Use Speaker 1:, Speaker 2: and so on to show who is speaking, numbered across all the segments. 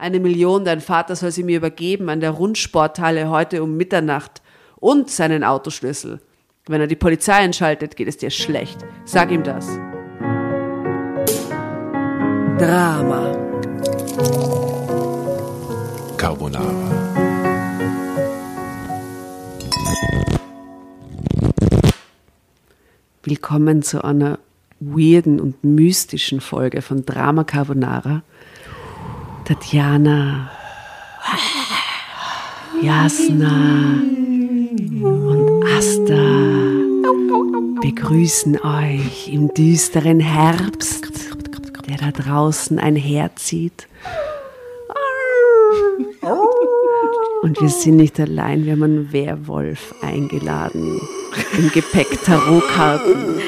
Speaker 1: Eine Million, dein Vater soll sie mir übergeben an der Rundsporthalle heute um Mitternacht und seinen Autoschlüssel. Wenn er die Polizei einschaltet, geht es dir schlecht. Sag ihm das. Drama.
Speaker 2: Carbonara.
Speaker 1: Willkommen zu einer weirden und mystischen Folge von Drama Carbonara. Tatjana, Jasna und Asta begrüßen euch im düsteren Herbst, der da draußen einherzieht. Und wir sind nicht allein, wir haben einen Werwolf eingeladen. Im Gepäck Tarotkarten.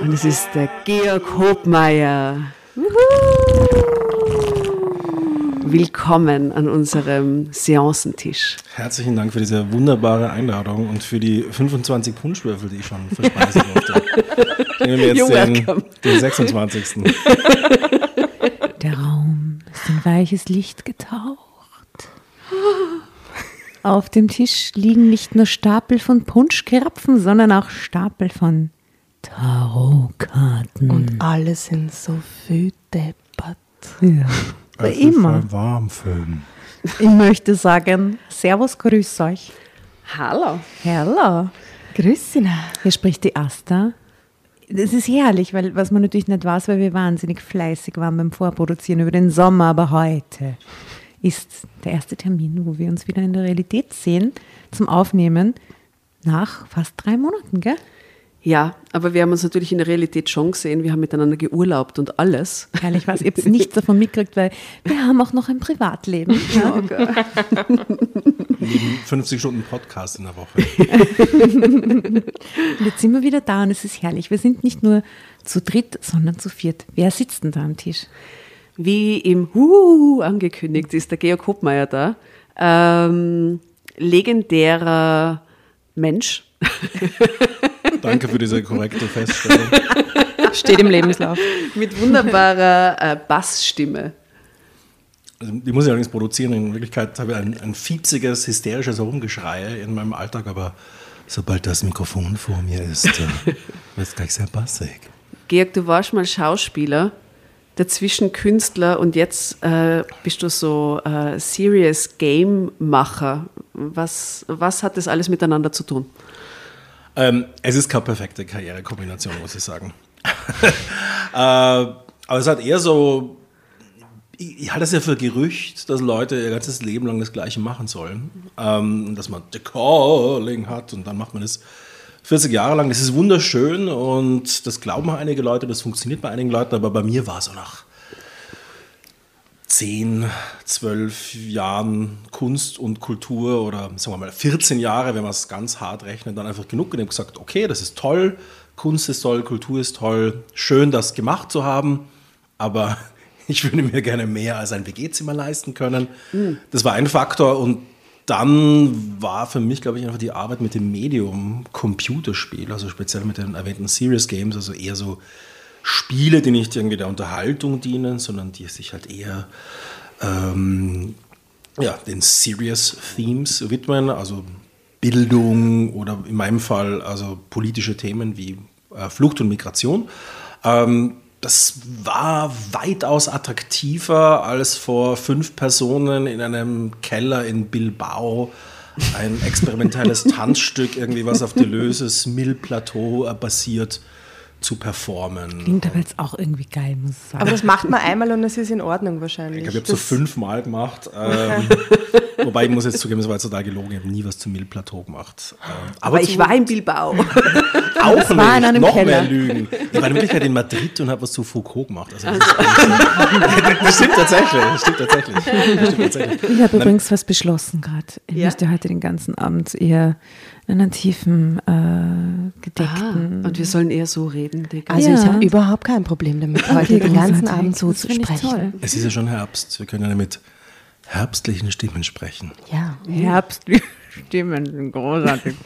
Speaker 1: Und es ist der Georg Hobmeier. Willkommen an unserem Seancentisch.
Speaker 3: Herzlichen Dank für diese wunderbare Einladung und für die 25 Punschwürfel, die ich schon verspeisen durfte. Ich nehme jetzt den, den 26.
Speaker 4: Der Raum ist in weiches Licht getaucht. Auf dem Tisch liegen nicht nur Stapel von Punschkrapfen, sondern auch Stapel von Tarotkarten.
Speaker 5: Und alle sind so viel deppert.
Speaker 4: ja. Aber immer.
Speaker 3: Warmfilm.
Speaker 4: Ich möchte sagen, Servus, grüß euch.
Speaker 1: Hallo.
Speaker 4: Hallo.
Speaker 5: Grüß Sie.
Speaker 4: Hier spricht die Asta. Das ist herrlich, weil was man natürlich nicht weiß, weil wir wahnsinnig fleißig waren beim Vorproduzieren über den Sommer, aber heute ist der erste Termin, wo wir uns wieder in der Realität sehen, zum Aufnehmen nach fast drei Monaten, gell?
Speaker 1: Ja, aber wir haben uns natürlich in der Realität schon gesehen. Wir haben miteinander geurlaubt und alles.
Speaker 4: Herrlich was. Ihr habt nichts davon mitgekriegt, weil wir haben auch noch ein Privatleben. Ja.
Speaker 3: Neben 50 Stunden Podcast in der Woche.
Speaker 4: Und jetzt sind wir wieder da und es ist herrlich. Wir sind nicht nur zu dritt, sondern zu viert. Wer sitzt denn da am Tisch?
Speaker 1: Wie im Hu angekündigt ist der Georg Hobmeier da. Ähm, legendärer Mensch.
Speaker 3: Danke für diese korrekte Feststellung.
Speaker 5: Steht im Lebenslauf.
Speaker 1: Mit wunderbarer äh, Bassstimme.
Speaker 3: Also, die muss ich allerdings produzieren. In Wirklichkeit habe ich ein, ein fiepsiges, hysterisches Herumgeschrei in meinem Alltag, aber sobald das Mikrofon vor mir ist, äh, wird es gleich sehr bassig.
Speaker 1: Georg, du warst mal Schauspieler, dazwischen Künstler und jetzt äh, bist du so äh, Serious Game Macher. Was, was hat das alles miteinander zu tun?
Speaker 3: Ähm, es ist keine perfekte Karrierekombination, muss ich sagen. äh, aber es hat eher so, ich, ich halte es ja für Gerücht, dass Leute ihr ganzes Leben lang das Gleiche machen sollen. Ähm, dass man The Calling hat und dann macht man das 40 Jahre lang. Das ist wunderschön und das glauben auch einige Leute, das funktioniert bei einigen Leuten, aber bei mir war es so nach 10, 12 Jahren Kunst und Kultur oder sagen wir mal 14 Jahre, wenn man es ganz hart rechnet, dann einfach genug und habe gesagt, okay, das ist toll, Kunst ist toll, Kultur ist toll, schön das gemacht zu haben, aber ich würde mir gerne mehr als ein WG-Zimmer leisten können. Das war ein Faktor und dann war für mich, glaube ich, einfach die Arbeit mit dem Medium Computerspiel, also speziell mit den erwähnten Serious Games, also eher so Spiele, die nicht irgendwie der Unterhaltung dienen, sondern die sich halt eher ähm, ja, den Serious Themes widmen, also Bildung oder in meinem Fall also politische Themen wie äh, Flucht und Migration. Ähm, das war weitaus attraktiver als vor fünf Personen in einem Keller in Bilbao ein experimentelles Tanzstück, irgendwie was auf Deleuze's Mill-Plateau äh, basiert, zu performen.
Speaker 4: Klingt aber jetzt auch irgendwie geil, muss ich sagen.
Speaker 5: Aber das macht man einmal und es ist in Ordnung wahrscheinlich.
Speaker 3: Ich glaube, ich habe so
Speaker 5: Das-
Speaker 3: fünfmal gemacht. Ähm, wobei ich muss jetzt zugeben, das war jetzt total gelogen. Ich habe nie was zum Mill-Plateau gemacht. Ähm,
Speaker 1: Aber ich
Speaker 3: zu-
Speaker 1: war in Bilbao.
Speaker 3: auch
Speaker 4: Das war in
Speaker 3: nicht.
Speaker 4: einem
Speaker 3: noch
Speaker 4: Keller.
Speaker 3: mehr Lügen. Ich war in Wirklichkeit in Madrid und habe was zu Foucault gemacht. Also das, ist, das stimmt tatsächlich. Das stimmt tatsächlich. Das stimmt tatsächlich.
Speaker 4: Ich habe übrigens was beschlossen gerade. Ich
Speaker 1: Ja.
Speaker 4: möchte heute den ganzen Abend eher einen tiefen, äh,
Speaker 1: Ah,
Speaker 4: gedeckten.
Speaker 1: und wir sollen eher so reden, Digga.
Speaker 5: Also
Speaker 4: Ja.
Speaker 5: ich habe überhaupt kein Problem damit, heute
Speaker 4: Okay,
Speaker 5: den ganzen. Abend so
Speaker 4: Das
Speaker 5: zu sprechen.
Speaker 4: toll.
Speaker 3: Es ist ja schon Herbst. Wir können ja mit herbstlichen Stimmen sprechen.
Speaker 5: Ja.
Speaker 4: Herbstliche Stimmen sind großartig.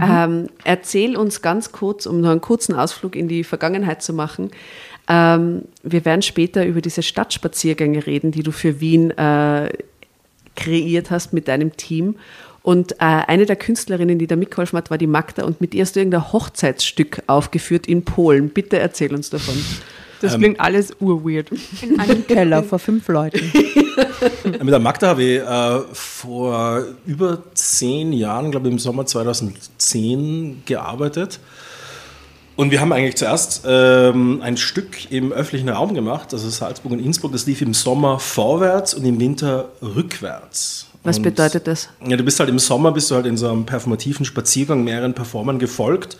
Speaker 1: Ähm, erzähl uns ganz kurz, um noch einen kurzen Ausflug in die Vergangenheit zu machen. Ähm, wir werden später über diese Stadtspaziergänge reden, die du für Wien äh, kreiert hast mit deinem Team. Und äh, eine der Künstlerinnen, die da mitgeholfen hat, war die Magda und mit ihr hast du irgendein Hochzeitsstück aufgeführt in Polen. Bitte erzähl uns davon.
Speaker 5: Das klingt alles urweird.
Speaker 4: In einem Keller vor fünf Leuten.
Speaker 3: Mit der Magda habe ich äh, vor über zehn Jahren, glaube ich im Sommer 2010, gearbeitet. Und wir haben eigentlich zuerst ähm, ein Stück im öffentlichen Raum gemacht, also Salzburg und Innsbruck. Das lief im Sommer vorwärts und im Winter rückwärts.
Speaker 1: Was
Speaker 3: und,
Speaker 1: bedeutet das?
Speaker 3: Ja, du bist halt im Sommer, bist du halt in so einem performativen Spaziergang mehreren Performern gefolgt.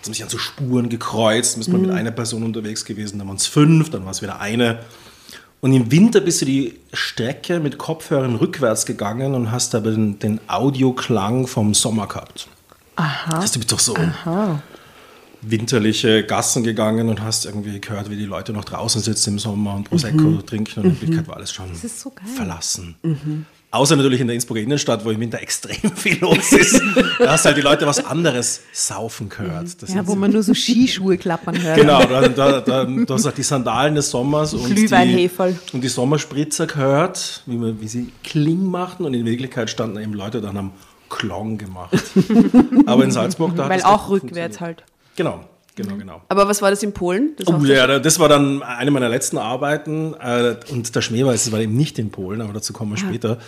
Speaker 3: Da haben sich an so Spuren gekreuzt, bist mal mit einer Person unterwegs gewesen, dann waren es fünf, dann war es wieder eine. Und im Winter bist du die Strecke mit Kopfhörern rückwärts gegangen und hast aber den, den Audioklang vom Sommer gehabt. Aha. Das heißt, du bist doch so winterliche Gassen gegangen und hast irgendwie gehört, wie die Leute noch draußen sitzen im Sommer und Prosecco trinken und in Wirklichkeit war alles schon verlassen. Außer natürlich in der Innsbrucker Innenstadt, wo im Winter extrem viel los ist. da hast halt die Leute was anderes saufen gehört. Das
Speaker 4: Ja,
Speaker 3: sind
Speaker 4: wo man nur so Skischuhe klappern hört.
Speaker 3: Genau, da, da, da, du hast halt die Sandalen des Sommers und die, und die Sommerspritzer gehört, wie, man, wie sie Kling machten und in Wirklichkeit standen eben Leute dann am Klong gemacht. Aber in Salzburg, da hat
Speaker 5: Weil auch rückwärts halt.
Speaker 3: Genau, genau, genau.
Speaker 1: Aber was war das in Polen? Das
Speaker 3: Oh, ja, das war dann eine meiner letzten Arbeiten äh, und der Schmäh war, es war eben nicht in Polen, aber dazu kommen wir später.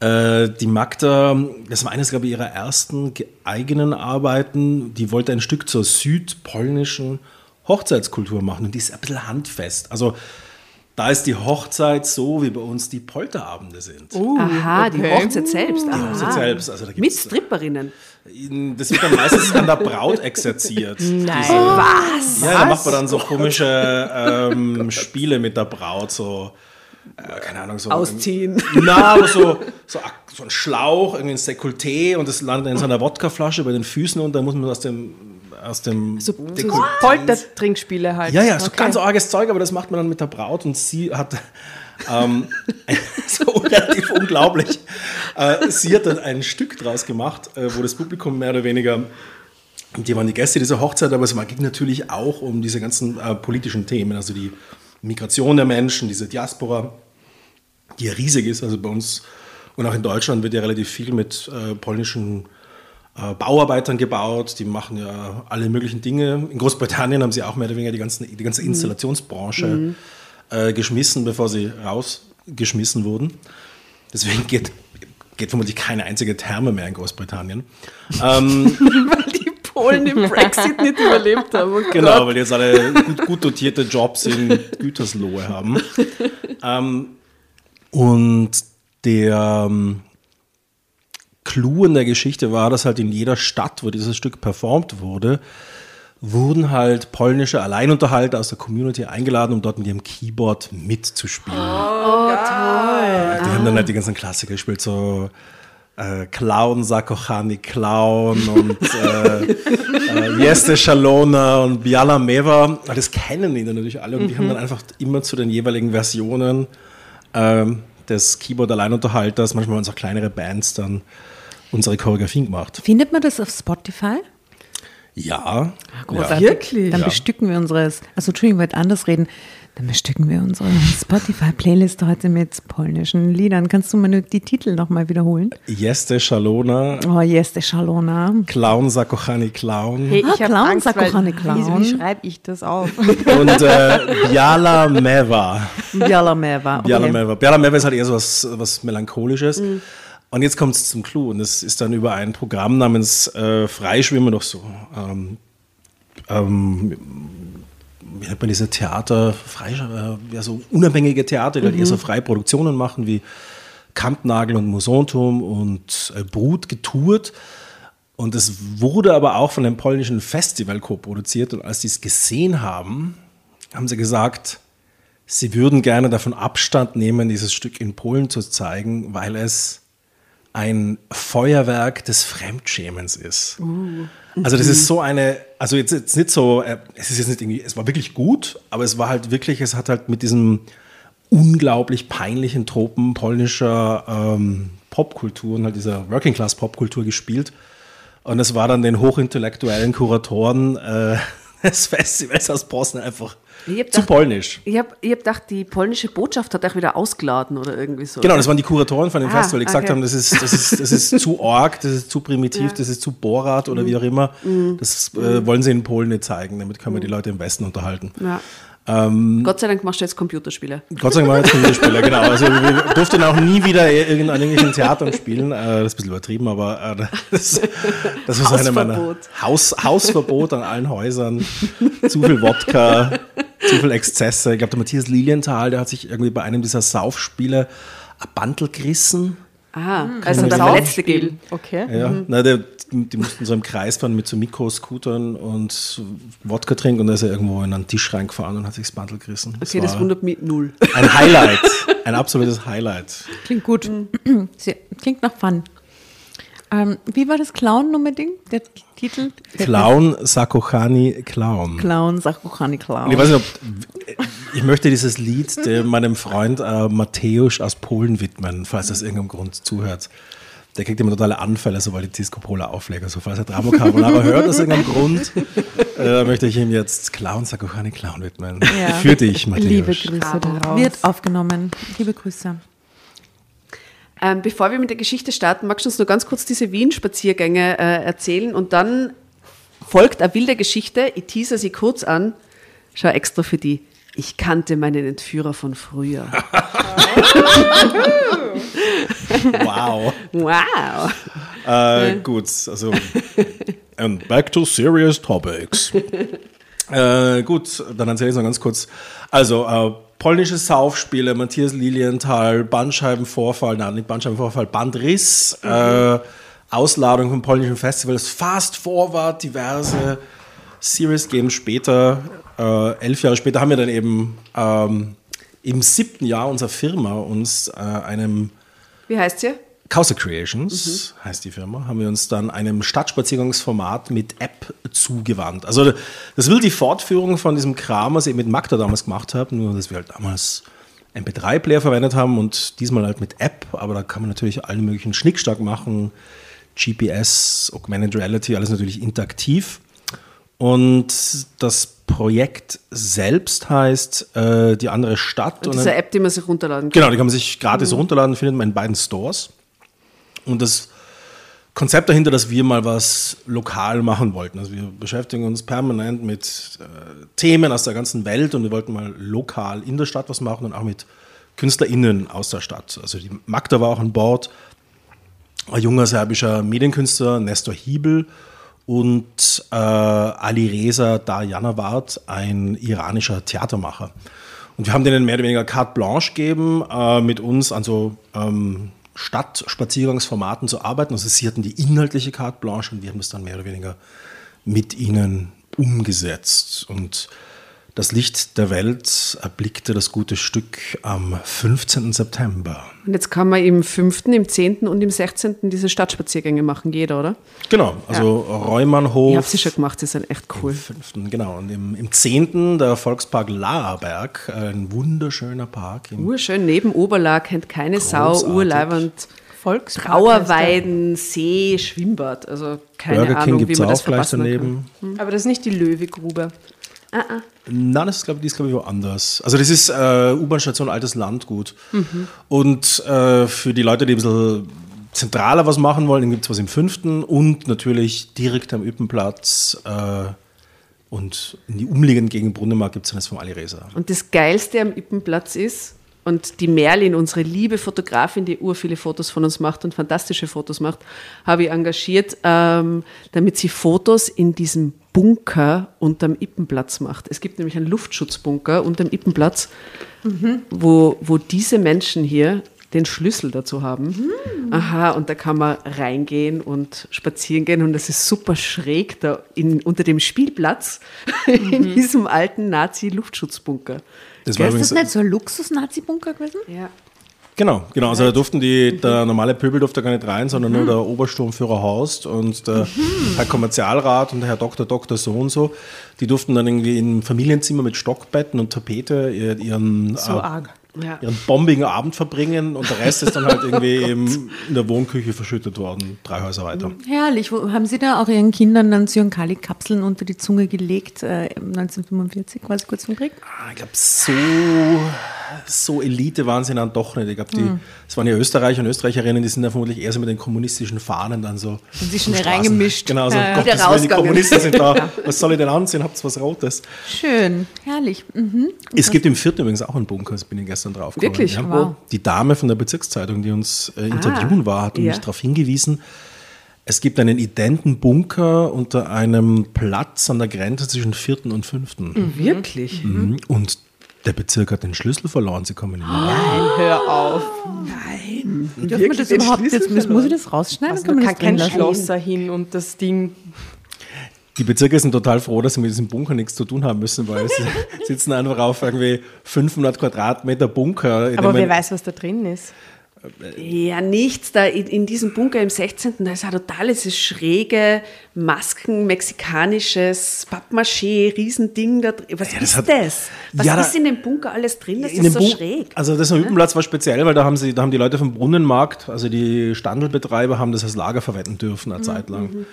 Speaker 3: Äh, die Magda, das war eines, glaube ich, ihrer ersten ge- eigenen Arbeiten, die wollte ein Stück zur südpolnischen Hochzeitskultur machen und die ist ein bisschen handfest. Also da ist die Hochzeit so, wie bei uns die Polterabende sind.
Speaker 1: Aha, die
Speaker 5: okay.
Speaker 1: Hochzeit selbst. Aha.
Speaker 3: Hochzeit selbst, also da
Speaker 1: Mit Stripperinnen.
Speaker 3: Das wird dann meistens an der Braut exerziert.
Speaker 5: Nein.
Speaker 1: Was?
Speaker 3: Ja, da macht man dann so komische ähm, Spiele mit der Braut, so, äh, keine Ahnung, so.
Speaker 1: Ausziehen.
Speaker 3: Na, aber so, so, so ein Schlauch, irgendwie ein Dekolleté und das landet in so einer Wodkaflasche bei den Füßen und dann muss man aus dem, aus dem
Speaker 1: So-
Speaker 3: Dekolleté-
Speaker 5: Poltertrinkspiele halt.
Speaker 3: ja, ja, so
Speaker 5: Okay.
Speaker 3: ganz arges Zeug, aber das macht man dann mit der Braut und sie hat ähm, so relativ unglaublich. Äh, sie hat dann ein Stück draus gemacht, äh, wo das Publikum mehr oder weniger, die waren die Gäste dieser Hochzeit, aber es ging natürlich auch um diese ganzen äh, politischen Themen, also die Migration der Menschen, diese Diaspora, die ja riesig ist, also bei uns und auch in Deutschland wird ja relativ viel mit äh, polnischen äh, Bauarbeitern gebaut, die machen ja alle möglichen Dinge. In Großbritannien haben sie auch mehr oder weniger die, ganzen, die ganze Installationsbranche äh, geschmissen, bevor sie rausgeschmissen wurden. Deswegen geht, geht vermutlich keine einzige Therme mehr in Großbritannien. Ähm,
Speaker 1: Weil die Polen den Brexit nicht überlebt haben. Oh
Speaker 3: Genau,
Speaker 1: Gott.
Speaker 3: weil die jetzt alle gut, gut dotierte Jobs in Güterslohe haben. ähm, und der ähm, Clou in der Geschichte war, dass halt in jeder Stadt, wo dieses Stück performt wurde, wurden halt polnische Alleinunterhalter aus der Community eingeladen, um dort mit ihrem Keyboard mitzuspielen. Oh, toll. Die haben dann halt die ganzen Klassiker gespielt, so äh, Clown, Sakochani Clown und äh, äh, Jeste Shalona und Biala Meva. Das kennen die dann natürlich alle und die haben dann einfach immer zu den jeweiligen Versionen ähm, des Keyboard-Alleinunterhalters, manchmal waren es auch kleinere Bands, dann unsere Choreografien gemacht.
Speaker 4: Findet man das auf Spotify?
Speaker 3: Ja. ja.
Speaker 1: Wirklich?
Speaker 4: Dann
Speaker 3: Ja.
Speaker 4: bestücken wir unsere, also Entschuldigung, ich wollte anders reden. Dann bestücken wir unsere Spotify-Playlist heute mit polnischen Liedern. Kannst du mal nur die Titel nochmal wiederholen?
Speaker 3: Jeste Shalona,
Speaker 4: Oh, Jeste Szalona.
Speaker 3: Clown, Sakochani Clown
Speaker 5: Hey,
Speaker 4: Ah,
Speaker 5: ich habe
Speaker 4: Clown,
Speaker 5: Angst,
Speaker 4: doch eine
Speaker 5: wie,
Speaker 4: Clown.
Speaker 5: wie schreibe ich das auf?
Speaker 3: und äh, Biala Meva.
Speaker 4: Biala Meva. Okay.
Speaker 3: Biala Meva. Biala Meva ist halt eher so was, was Melancholisches. Und jetzt kommt es zum Clou. Und das ist dann über ein Programm namens äh, Freischwimmen doch so. Ähm, ähm, wie nennt man diese Theater, frei, äh, ja, so unabhängige Theater, die halt eher so freie Produktionen machen, wie Kampnagel und Musonturm und äh, Brut getourt. Und es wurde aber auch von einem polnischen Festival co-produziert. Und als die es gesehen haben, haben sie gesagt, sie würden gerne davon Abstand nehmen, dieses Stück in Polen zu zeigen, weil es ein Feuerwerk des Fremdschämens ist. Also das ist so eine, also jetzt, jetzt nicht so, äh, es ist jetzt nicht irgendwie, es war wirklich gut, aber es war halt wirklich, es hat halt mit diesem unglaublich peinlichen Tropen polnischer ähm, Popkultur und halt dieser Working Class Popkultur gespielt. Und es war dann den hochintellektuellen Kuratoren äh, des Festivals aus Poznan einfach
Speaker 1: Ich hab
Speaker 3: zu
Speaker 1: gedacht-
Speaker 3: polnisch.
Speaker 1: Ich habe ich hab gedacht, die polnische Botschaft hat euch wieder ausgeladen oder irgendwie so.
Speaker 3: Genau, das waren die Kuratoren von dem
Speaker 1: Ah,
Speaker 3: Festival, die gesagt
Speaker 1: okay.
Speaker 3: haben, das ist, das, ist, das ist zu arg, das ist zu primitiv, das ist zu Borat oder
Speaker 1: Mhm.
Speaker 3: wie auch immer. Das äh, wollen sie in Polen nicht zeigen, damit können wir
Speaker 1: Mhm.
Speaker 3: die Leute im Westen unterhalten.
Speaker 1: Ja.
Speaker 3: Ähm,
Speaker 1: Gott sei Dank machst du jetzt Computerspiele.
Speaker 3: Gott sei Dank war jetzt Computerspieler, genau. Also wir durften auch nie wieder in an irgendwelchen Theatern spielen. Äh, das ist ein bisschen übertrieben, aber äh, das, das war so eine meiner
Speaker 1: Hausverbot.
Speaker 3: Haus, Hausverbot an allen Häusern. Zu viel Wodka, zu viel Exzesse. Ich glaube, der Matthias Lilienthal, der hat sich irgendwie bei einem dieser Saufspiele ein Bandel gerissen.
Speaker 1: Ah, also
Speaker 3: Kann
Speaker 1: der
Speaker 3: man
Speaker 1: Verletzte geben.
Speaker 5: Okay.
Speaker 3: Ja, na, der, die mussten so im Kreis fahren mit so Mikroscootern und Wodka trinken und da ist er irgendwo in einen Tisch reingefahren und hat sich das Bandel gerissen.
Speaker 1: Okay, das
Speaker 3: war
Speaker 1: wundert mich null.
Speaker 3: ein Highlight, ein absolutes Highlight.
Speaker 4: Klingt gut.
Speaker 1: Mhm.
Speaker 4: Klingt nach Fun. Ähm, wie war das Clown-Nummer-Ding? Der Titel?
Speaker 3: Clown, Sakochani, Clown.
Speaker 4: Clown, Sakuchani Clown.
Speaker 3: Ich weiß nicht, ob, ich möchte dieses Lied dem, meinem Freund äh, Matthäus aus Polen widmen, falls das irgendeinem Grund zuhört. Der kriegt immer totale Anfälle, sobald die Disco Pola auflegt. Also falls er Dramo Carbonara hört aus irgendeinem Grund, äh, möchte ich ihm jetzt Clown, Sakochani, Clown widmen.
Speaker 4: Ja.
Speaker 3: Für dich, Matthäus.
Speaker 5: Liebe Grüße daraus.
Speaker 4: Wird aufgenommen. Liebe Grüße.
Speaker 1: Ähm, bevor wir mit der Geschichte starten, magst du uns nur ganz kurz diese Wien-Spaziergänge äh, erzählen und dann folgt eine wilde Geschichte. Ich teaser sie kurz an. Schau extra für die. Ich kannte meinen Entführer von früher.
Speaker 3: Wow.
Speaker 1: Wow.
Speaker 3: Äh, gut, also and back to serious topics. äh, gut, dann erzähle ich es noch ganz kurz. Also, äh, polnische Saufspiele, Matthias Lilienthal, Bandscheibenvorfall, nein, nicht Bandscheibenvorfall, Bandriss, äh, Ausladung vom polnischen Festivals, Fast Forward, diverse Serious Games später, äh, elf Jahre später haben wir dann eben ähm, im siebten Jahr unserer Firma uns äh, einem
Speaker 1: Wie heißt sie?
Speaker 3: Causa Creations heißt die Firma, haben wir uns dann einem Stadtspaziergangsformat mit App zugewandt. Also das will die Fortführung von diesem Kram, was ich mit Magda damals gemacht habe, nur dass wir halt damals MP3-Player verwendet haben und diesmal halt mit App, aber da kann man natürlich allen möglichen Schnickschnack machen, GPS, Augmented Reality, alles natürlich interaktiv. Und das Projekt selbst heißt äh, Die andere Stadt.
Speaker 1: Und
Speaker 3: dann-
Speaker 1: diese App, die man sich runterladen kann.
Speaker 3: Genau, die kann man sich gratis runterladen, findet man in beiden Stores. Und das Konzept dahinter, dass wir mal was lokal machen wollten. Also wir beschäftigen uns permanent mit äh, Themen aus der ganzen Welt und wir wollten mal lokal in der Stadt was machen und auch mit KünstlerInnen aus der Stadt. Also die Magda war auch an Bord, ein junger serbischer Medienkünstler, Nestor Hiebel und äh, Ali Reza Darjanaward, ein iranischer Theatermacher. Und wir haben denen mehr oder weniger carte blanche gegeben, äh, mit uns an so ähm, Stadtspaziergangsformaten zu arbeiten. Also sie hatten die inhaltliche carte blanche und wir haben das dann mehr oder weniger mit ihnen umgesetzt. Und das Licht der Welt erblickte das gute Stück am 15. September.
Speaker 1: Und jetzt kann man im 5., im 10. und im 16. diese Stadtspaziergänge machen, jeder, oder?
Speaker 3: Genau, also Reumannhof.
Speaker 1: Ich habe sie schon gemacht, sie sind echt cool.
Speaker 3: Im fünften, genau. Und im, im zehnten der Volkspark Laerberg, ein wunderschöner Park. Im,
Speaker 1: Urschön, neben Oberlag, kennt keine Sau,
Speaker 3: Großartig.
Speaker 1: Urleibend.
Speaker 5: Volkspark
Speaker 1: Trauerweiden, See, Schwimmbad. Also keine
Speaker 3: Burger King
Speaker 1: Ahnung,
Speaker 3: gibt
Speaker 1: wie
Speaker 3: es
Speaker 1: man das
Speaker 3: auch gleich
Speaker 1: verpassen
Speaker 3: daneben.
Speaker 5: heißt der. Aber das ist nicht die Löwegrube.
Speaker 3: Nein, das ist, glaube ich, glaube ich, woanders. Also das ist äh, U-Bahn-Station Altes Landgut. Und äh, für die Leute, die ein bisschen zentraler was machen wollen, gibt es was im fünften und natürlich direkt am Üppenplatz äh, und in die umliegenden Gegend Brunnemarkt gibt es dann das vom Ali Reza.
Speaker 1: Und das Geilste am Ippenplatz ist, und die Merlin, unsere liebe Fotografin, die ur viele Fotos von uns macht und fantastische Fotos macht, habe ich engagiert, ähm, damit sie Fotos in diesem Bunker unterm Ippenplatz macht. Es gibt nämlich einen Luftschutzbunker unterm Ippenplatz, wo, wo diese Menschen hier den Schlüssel dazu haben. Aha, und da kann man reingehen und spazieren gehen und das ist super schräg da in, unter dem Spielplatz in diesem alten Nazi-Luftschutzbunker.
Speaker 3: Das war
Speaker 4: Ist das nicht so ein Luxus-Nazi-Bunker gewesen?
Speaker 1: Ja.
Speaker 3: Genau, genau. Also da durften die, der normale Pöbel durfte gar nicht rein, sondern nur der Obersturmführer Horst und der Herr Kommerzialrat und der Herr Doktor, Doktor so und so. Die durften dann irgendwie im Familienzimmer mit Stockbetten und Tapete ihr- ihren
Speaker 5: So
Speaker 3: äh,
Speaker 5: arg.
Speaker 1: Ja.
Speaker 3: ihren bombigen Abend verbringen und der Rest ist dann halt irgendwie eben in der Wohnküche verschüttet worden, drei Häuser weiter.
Speaker 4: Herrlich. Wo, haben Sie da auch Ihren Kindern dann Zyankali-Kapseln unter die Zunge gelegt, äh, 1945, quasi kurz vom Krieg?
Speaker 3: Ah, Ich glaube, so, so Elite waren sie dann doch nicht. Ich glaube, die, es waren ja Österreicher und Österreicherinnen, die sind dann vermutlich eher so mit den kommunistischen Fahnen dann so.
Speaker 4: Sind sie
Speaker 3: Straßen-
Speaker 4: reingemischt.
Speaker 3: Genau, so,
Speaker 4: ja.
Speaker 3: Gottes Willen, die. Kommunisten sind da. Was soll ich denn anziehen? Habt ihr was Rotes?
Speaker 4: Schön, herrlich. Mhm.
Speaker 3: Es gibt im vierten übrigens auch einen Bunker, das bin ich gestern drauf gekommen.
Speaker 1: Wirklich?
Speaker 3: Ja.
Speaker 4: Wow.
Speaker 3: Die Dame von der Bezirkszeitung, die uns äh, interviewen war, hat
Speaker 1: ja.
Speaker 3: mich darauf hingewiesen, es gibt einen identen Bunker unter einem Platz an der Grenze zwischen vierten und fünften.
Speaker 1: Wirklich?
Speaker 3: Mhm. Und der Bezirk hat den Schlüssel verloren, sie kommen nicht mehr rein.
Speaker 5: Nein, hör auf.
Speaker 4: Dürfen wir das
Speaker 1: den
Speaker 4: überhaupt
Speaker 1: Schlüssel
Speaker 4: jetzt, muss, muss ich das rausschneiden?
Speaker 5: Also,
Speaker 4: kann
Speaker 5: kein? Schlosser hin und das Ding.
Speaker 3: Die Bezirke sind total froh, dass sie mit diesem Bunker nichts zu tun haben müssen, weil sie sitzen einfach auf irgendwie 500 Quadratmeter Bunker. in
Speaker 5: Aber wer weiß, was da drin ist.
Speaker 1: Ja, nichts. Da in, in diesem Bunker im 16. Da ist ja total dieses schräge Masken, mexikanisches Pappmaché, Riesending da drin. Was
Speaker 3: Ja, das
Speaker 1: ist
Speaker 3: hat-
Speaker 1: das? Was
Speaker 3: Ja,
Speaker 1: ist in dem Bunker alles drin? Das ist so
Speaker 3: Bun-
Speaker 1: schräg.
Speaker 3: Also das Hüppenplatz war speziell, weil da haben, sie, da haben die Leute vom Brunnenmarkt, also die Standelbetreiber, haben das als Lager verwenden dürfen eine Zeit lang.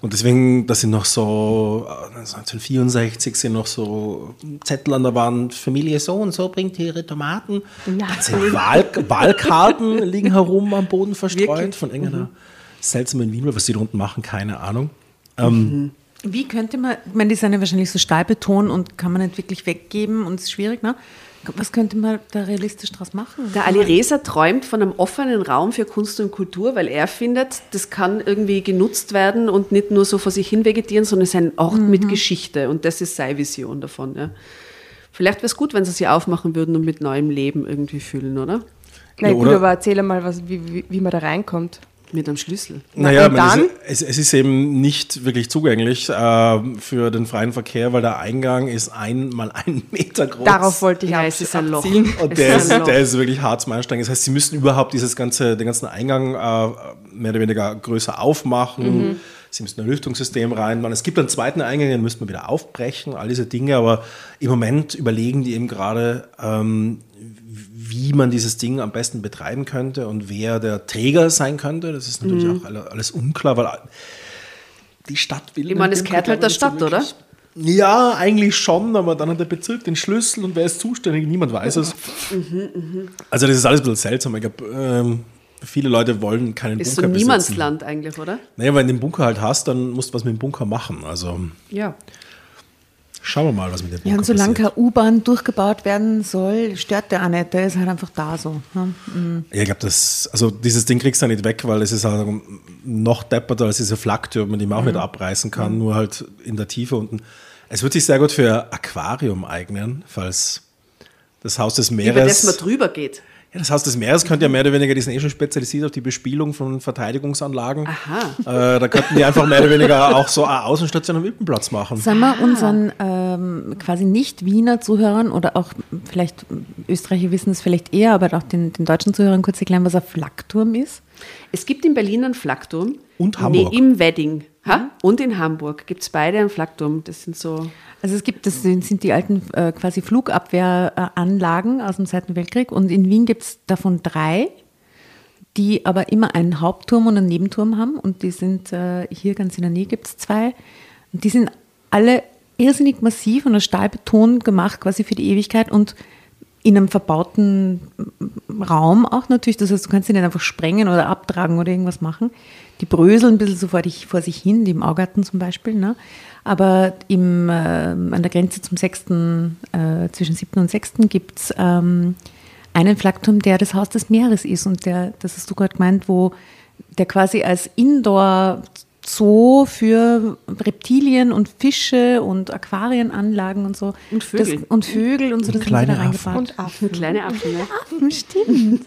Speaker 3: Und deswegen, das sind noch so, äh, 1964 sind noch so Zettel an der Wand, Familie so und so bringt ihre Tomaten.
Speaker 5: Ja.
Speaker 3: Dann sind Wahl, Wahlkarten liegen herum am Boden verstreut
Speaker 1: Wirklich?
Speaker 3: von irgendeiner seltsamen Wien, was die da unten machen, keine Ahnung.
Speaker 4: Wie könnte man, ich meine, die sind ja wahrscheinlich so Stahlbeton und kann man nicht wirklich weggeben und ist schwierig, ne? Was könnte man da realistisch draus machen?
Speaker 1: Der Ali Reza träumt von einem offenen Raum für Kunst und Kultur, weil er findet, das kann irgendwie genutzt werden und nicht nur so vor sich hin vegetieren, sondern es ist ein Ort
Speaker 5: Mhm.
Speaker 1: mit Geschichte und das ist seine Vision davon. Ja. Vielleicht wäre es gut, wenn sie sie aufmachen würden und mit neuem Leben irgendwie füllen, oder?
Speaker 5: Na
Speaker 3: Ja,
Speaker 5: gut, aber erzähl mal, was, wie, wie, wie man da reinkommt.
Speaker 1: Mit einem Schlüssel.
Speaker 3: Naja,
Speaker 5: und dann?
Speaker 3: es, es, ist eben nicht wirklich zugänglich äh, für den freien Verkehr, weil der Eingang ist ein mal einen Meter groß.
Speaker 5: Darauf wollte ich
Speaker 1: Ja,
Speaker 5: ab-
Speaker 1: es ist ein Loch.
Speaker 3: Und der
Speaker 1: ist
Speaker 3: ist,
Speaker 1: ein Loch.
Speaker 3: der ist wirklich hart zum Einsteigen. Das heißt, sie müssen überhaupt dieses ganze, den ganzen Eingang äh, mehr oder weniger größer aufmachen.
Speaker 1: Mhm.
Speaker 3: Sie müssen ein Lüftungssystem reinmachen. Es gibt einen zweiten Eingang, den müsste man wieder aufbrechen, all diese Dinge. Aber im Moment überlegen die eben gerade, ähm, wie man dieses Ding am besten betreiben könnte und wer der Träger sein könnte. Das ist natürlich
Speaker 1: Mhm.
Speaker 3: auch alle- alles unklar, weil die Stadt will.
Speaker 1: Ich meine, es
Speaker 3: Bunker,
Speaker 1: halt der
Speaker 3: nicht so
Speaker 1: Stadt, oder?
Speaker 3: Ja, eigentlich schon, aber dann hat der Bezirk den Schlüssel und wer ist zuständig? Niemand weiß es. Also das ist alles ein bisschen seltsam. Ich glaube, ähm, viele Leute wollen keinen
Speaker 1: Ist so
Speaker 3: Bunker besitzen.
Speaker 1: Niemandsland eigentlich, oder?
Speaker 3: Naja, wenn du den Bunker halt hast, dann musst du was mit dem Bunker machen. Also
Speaker 1: Ja.
Speaker 3: Schauen wir mal, was mit dem
Speaker 4: Ja, und solange keine U-Bahn durchgebaut werden soll, stört der auch nicht. Der ist halt einfach da so. Ne?
Speaker 3: Ja, ich glaube, das, also dieses Ding kriegst du nicht weg, weil es ist halt noch depperter als diese Flaktürme, die man auch nicht abreißen kann, nur halt in der Tiefe unten. Es wird sich sehr gut für Aquarium eignen, falls das Haus des
Speaker 1: Über das
Speaker 3: Meeres.
Speaker 1: man drüber geht.
Speaker 3: Ja, das Haus des Meeres könnte ja mehr oder weniger, die sind eh schon spezialisiert auf die Bespielung von Verteidigungsanlagen.
Speaker 1: Aha.
Speaker 3: Äh, da könnten die einfach mehr oder weniger auch so eine Außenstation am Wippenplatz machen.
Speaker 4: Sollen wir unseren ähm, quasi nicht-Wiener Zuhörern oder auch vielleicht Österreicher wissen es vielleicht eher, aber auch den, den deutschen Zuhörern kurz erklären, was ein Flakturm ist?
Speaker 1: Es gibt in Berlin einen Flakturm.
Speaker 3: Und Hamburg.
Speaker 1: Nee, im Wedding. Ha? Und in Hamburg gibt es beide einen Flakturm. Das sind so.
Speaker 4: Also es gibt, das sind sind die alten äh, quasi Flugabwehranlagen aus dem Zweiten Weltkrieg und in Wien gibt es davon drei, die aber immer einen Hauptturm und einen Nebenturm haben und die sind äh, hier ganz in der Nähe gibt es zwei und die sind alle irrsinnig massiv und aus Stahlbeton gemacht quasi für die Ewigkeit und in einem verbauten Raum auch natürlich, das heißt, du kannst sie nicht einfach sprengen oder abtragen oder irgendwas machen. Die bröseln ein bisschen so vor, vor sich hin, die im Augarten zum Beispiel. Ne? Aber im, äh, an der Grenze zum 6., äh, zwischen 7. und 6. gibt es ähm, einen Flakturm, der das Haus des Meeres ist und der, das hast du gerade gemeint, wo der quasi als Indoor Zoo für Reptilien und Fische und Aquarienanlagen und so.
Speaker 1: Und Vögel.
Speaker 4: Das, und Vögel und so, das haben sie
Speaker 3: kleine
Speaker 4: da reingebaut.
Speaker 5: Und Affen.
Speaker 1: Kleine Affen, ne?
Speaker 4: Affen, stimmt.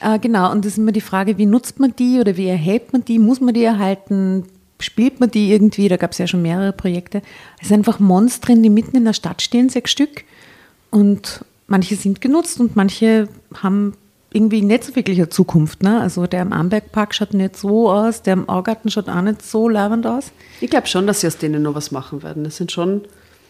Speaker 4: äh, genau, und das ist immer die Frage, wie nutzt man die oder wie erhält man die? Muss man die erhalten? Spielt man die irgendwie? Da gab es ja schon mehrere Projekte. Es sind einfach Monstren, die mitten in der Stadt stehen, sechs Stück. Und manche sind genutzt und manche haben irgendwie nicht so wirklich eine Zukunft. Ne? Also der im Ambergpark schaut nicht so aus, der im Augarten schaut auch nicht so leibend aus.
Speaker 1: Ich glaube schon, dass sie aus denen noch was machen werden. Das sind schon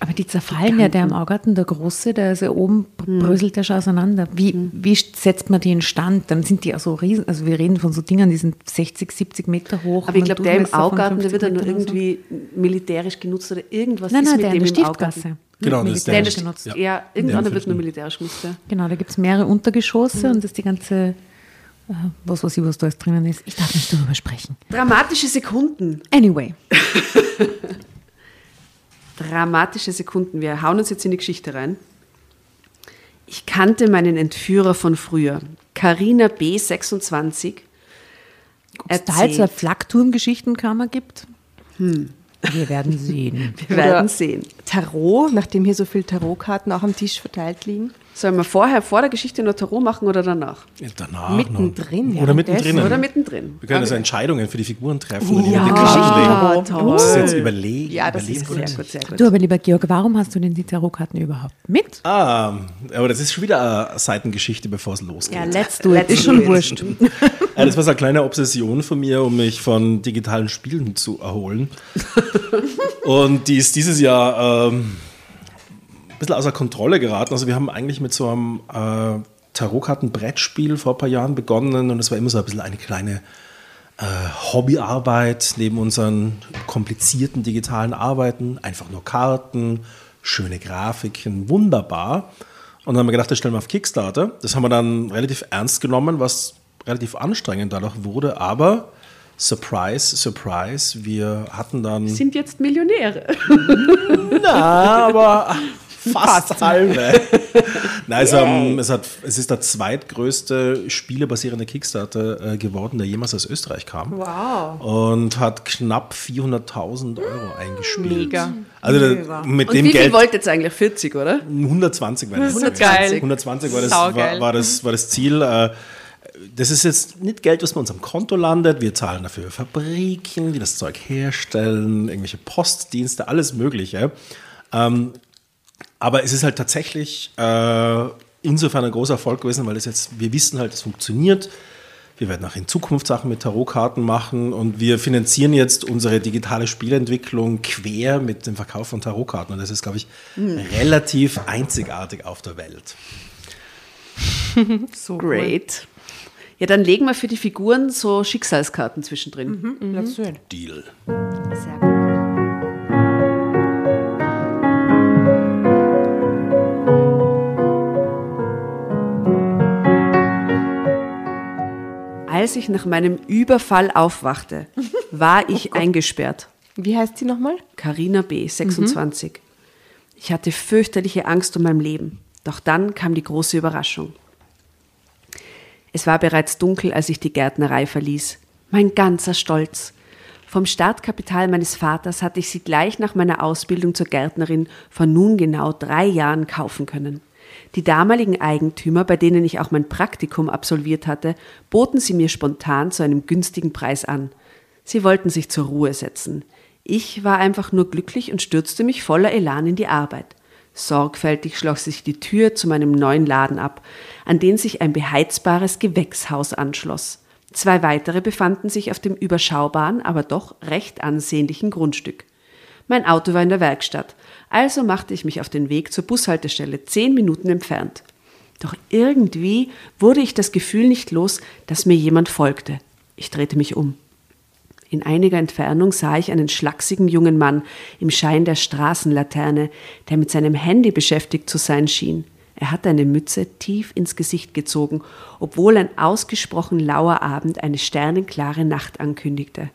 Speaker 4: Aber die zerfallen ja, der im Augarten, der Große, der ist ja oben, bröselt der schon auseinander. Wie, wie setzt man die in Stand? Dann sind die auch so riesen, also wir reden von so Dingern, die sind 60, 70 Meter hoch.
Speaker 1: Aber ich glaube, der im Augarten, der
Speaker 4: 50
Speaker 1: wird ja nur
Speaker 4: oder so.
Speaker 1: irgendwie militärisch genutzt oder irgendwas
Speaker 4: Nein,
Speaker 1: ist
Speaker 4: nein,
Speaker 1: mit
Speaker 4: der in
Speaker 1: dem
Speaker 4: der
Speaker 1: im Augarten.
Speaker 3: Genau, das ist der-
Speaker 4: genutzt.
Speaker 1: ja,
Speaker 3: Ja.
Speaker 1: irgendwann
Speaker 3: Der
Speaker 1: wird nur militärisch genutzt. Ja.
Speaker 4: Genau, da gibt es mehrere Untergeschosse und das ist die ganze, äh, was weiß ich, was da alles drinnen ist. Ich darf nicht darüber sprechen.
Speaker 1: Dramatische Sekunden.
Speaker 4: Anyway,
Speaker 1: Dramatische Sekunden. Wir hauen uns jetzt in die Geschichte rein. Ich kannte meinen Entführer von früher. Carina B. 26.
Speaker 4: ob es da jetzt eine. Flakturm-Geschichtenkammer gibt? Wir werden sehen.
Speaker 1: Wir werden
Speaker 5: Oder-
Speaker 1: sehen.
Speaker 5: Tarot, nachdem hier so viele Tarotkarten auch am Tisch verteilt liegen.
Speaker 1: Sollen wir vorher vor der Geschichte nur Tarot machen oder danach?
Speaker 3: Ja, danach
Speaker 5: Mittendrin,
Speaker 3: noch.
Speaker 5: ja,
Speaker 3: Oder mittendrin.
Speaker 1: Oder mittendrin?
Speaker 3: Wir können also Entscheidungen für die Figuren treffen und die
Speaker 1: Ja,
Speaker 3: Geschichten
Speaker 1: toll.
Speaker 3: legen. Das ist jetzt überlegen.
Speaker 5: Ja, das
Speaker 3: überlegen
Speaker 5: ist
Speaker 3: gut.
Speaker 1: Sehr gut, sehr gut.
Speaker 4: Du, aber lieber Georg, warum hast du denn die Tarotkarten überhaupt mit?
Speaker 3: Ah, aber das ist schon wieder eine Seitengeschichte, bevor es losgeht.
Speaker 4: Ja, let's do it.
Speaker 1: Let's
Speaker 4: Ist schon wurscht.
Speaker 3: Ja, das war so eine kleine Obsession von mir, um mich von digitalen Spielen zu erholen. Und die ist dieses Jahr ähm, bisschen außer Kontrolle geraten. Also wir haben eigentlich mit so einem äh, Tarotkarten-Brettspiel vor ein paar Jahren begonnen und es war immer so ein bisschen eine kleine äh, Hobbyarbeit neben unseren komplizierten digitalen Arbeiten. Einfach nur Karten, schöne Grafiken, wunderbar. Und dann haben wir gedacht, das stellen wir auf Kickstarter. Das haben wir dann relativ ernst genommen, was relativ anstrengend dadurch wurde. Aber Surprise, Surprise, wir hatten dann.
Speaker 1: Sind jetzt Millionäre.
Speaker 3: Na, aber fast halbe. Nein, es, ähm, es, hat, es ist der zweitgrößte spielebasierende Kickstarter äh, geworden, der jemals aus Österreich kam.
Speaker 5: Wow.
Speaker 3: Und hat knapp 400.000 Euro eingespielt.
Speaker 5: Mega.
Speaker 3: Also da, mit
Speaker 1: Und
Speaker 3: dem
Speaker 1: wie viel
Speaker 3: Geld.
Speaker 1: wollt ihr jetzt eigentlich? 40, oder?
Speaker 3: 120 war das.
Speaker 1: 120.
Speaker 3: 120 war das, war, war das, war das Ziel. Äh, Das ist jetzt nicht Geld, was bei uns am Konto landet. Wir zahlen dafür Fabriken, die das Zeug herstellen, irgendwelche Postdienste, alles Mögliche. Ähm, aber es ist halt tatsächlich äh, insofern ein großer Erfolg gewesen, weil es jetzt, wir wissen halt, es funktioniert. Wir werden auch in Zukunft Sachen mit Tarotkarten machen und wir finanzieren jetzt unsere digitale Spielentwicklung quer mit dem Verkauf von Tarotkarten. Und das ist, glaube ich, relativ einzigartig auf der Welt.
Speaker 5: So
Speaker 1: Great. Ja, dann legen wir für die Figuren so Schicksalskarten zwischendrin.
Speaker 5: Cool. Do it.
Speaker 3: Deal.
Speaker 1: Sehr gut. Als ich nach meinem Überfall aufwachte, war ich eingesperrt.
Speaker 5: Wie heißt sie nochmal?
Speaker 1: Carina B., 26. Ich hatte fürchterliche Angst um mein Leben. Doch dann kam die große Überraschung. Es war bereits dunkel, als ich die Gärtnerei verließ. Mein ganzer Stolz. Vom Startkapital meines Vaters hatte ich sie gleich nach meiner Ausbildung zur Gärtnerin vor nun genau drei Jahren kaufen können. Die damaligen Eigentümer, bei denen ich auch mein Praktikum absolviert hatte, boten sie mir spontan zu einem günstigen Preis an. Sie wollten sich zur Ruhe setzen. Ich war einfach nur glücklich und stürzte mich voller Elan in die Arbeit. Sorgfältig schloss sich die Tür zu meinem neuen Laden ab, an den sich ein beheizbares Gewächshaus anschloss. Zwei weitere befanden sich auf dem überschaubaren, aber doch recht ansehnlichen Grundstück. Mein Auto war in der Werkstatt, also machte ich mich auf den Weg zur Bushaltestelle, zehn Minuten entfernt. Doch irgendwie wurde ich das Gefühl nicht los, dass mir jemand folgte. Ich drehte mich um. In einiger Entfernung sah ich einen schlachsigen jungen Mann im Schein der Straßenlaterne, der mit seinem Handy beschäftigt zu sein schien. Er hatte eine Mütze tief ins Gesicht gezogen, obwohl ein ausgesprochen lauer Abend eine sternenklare Nacht ankündigte.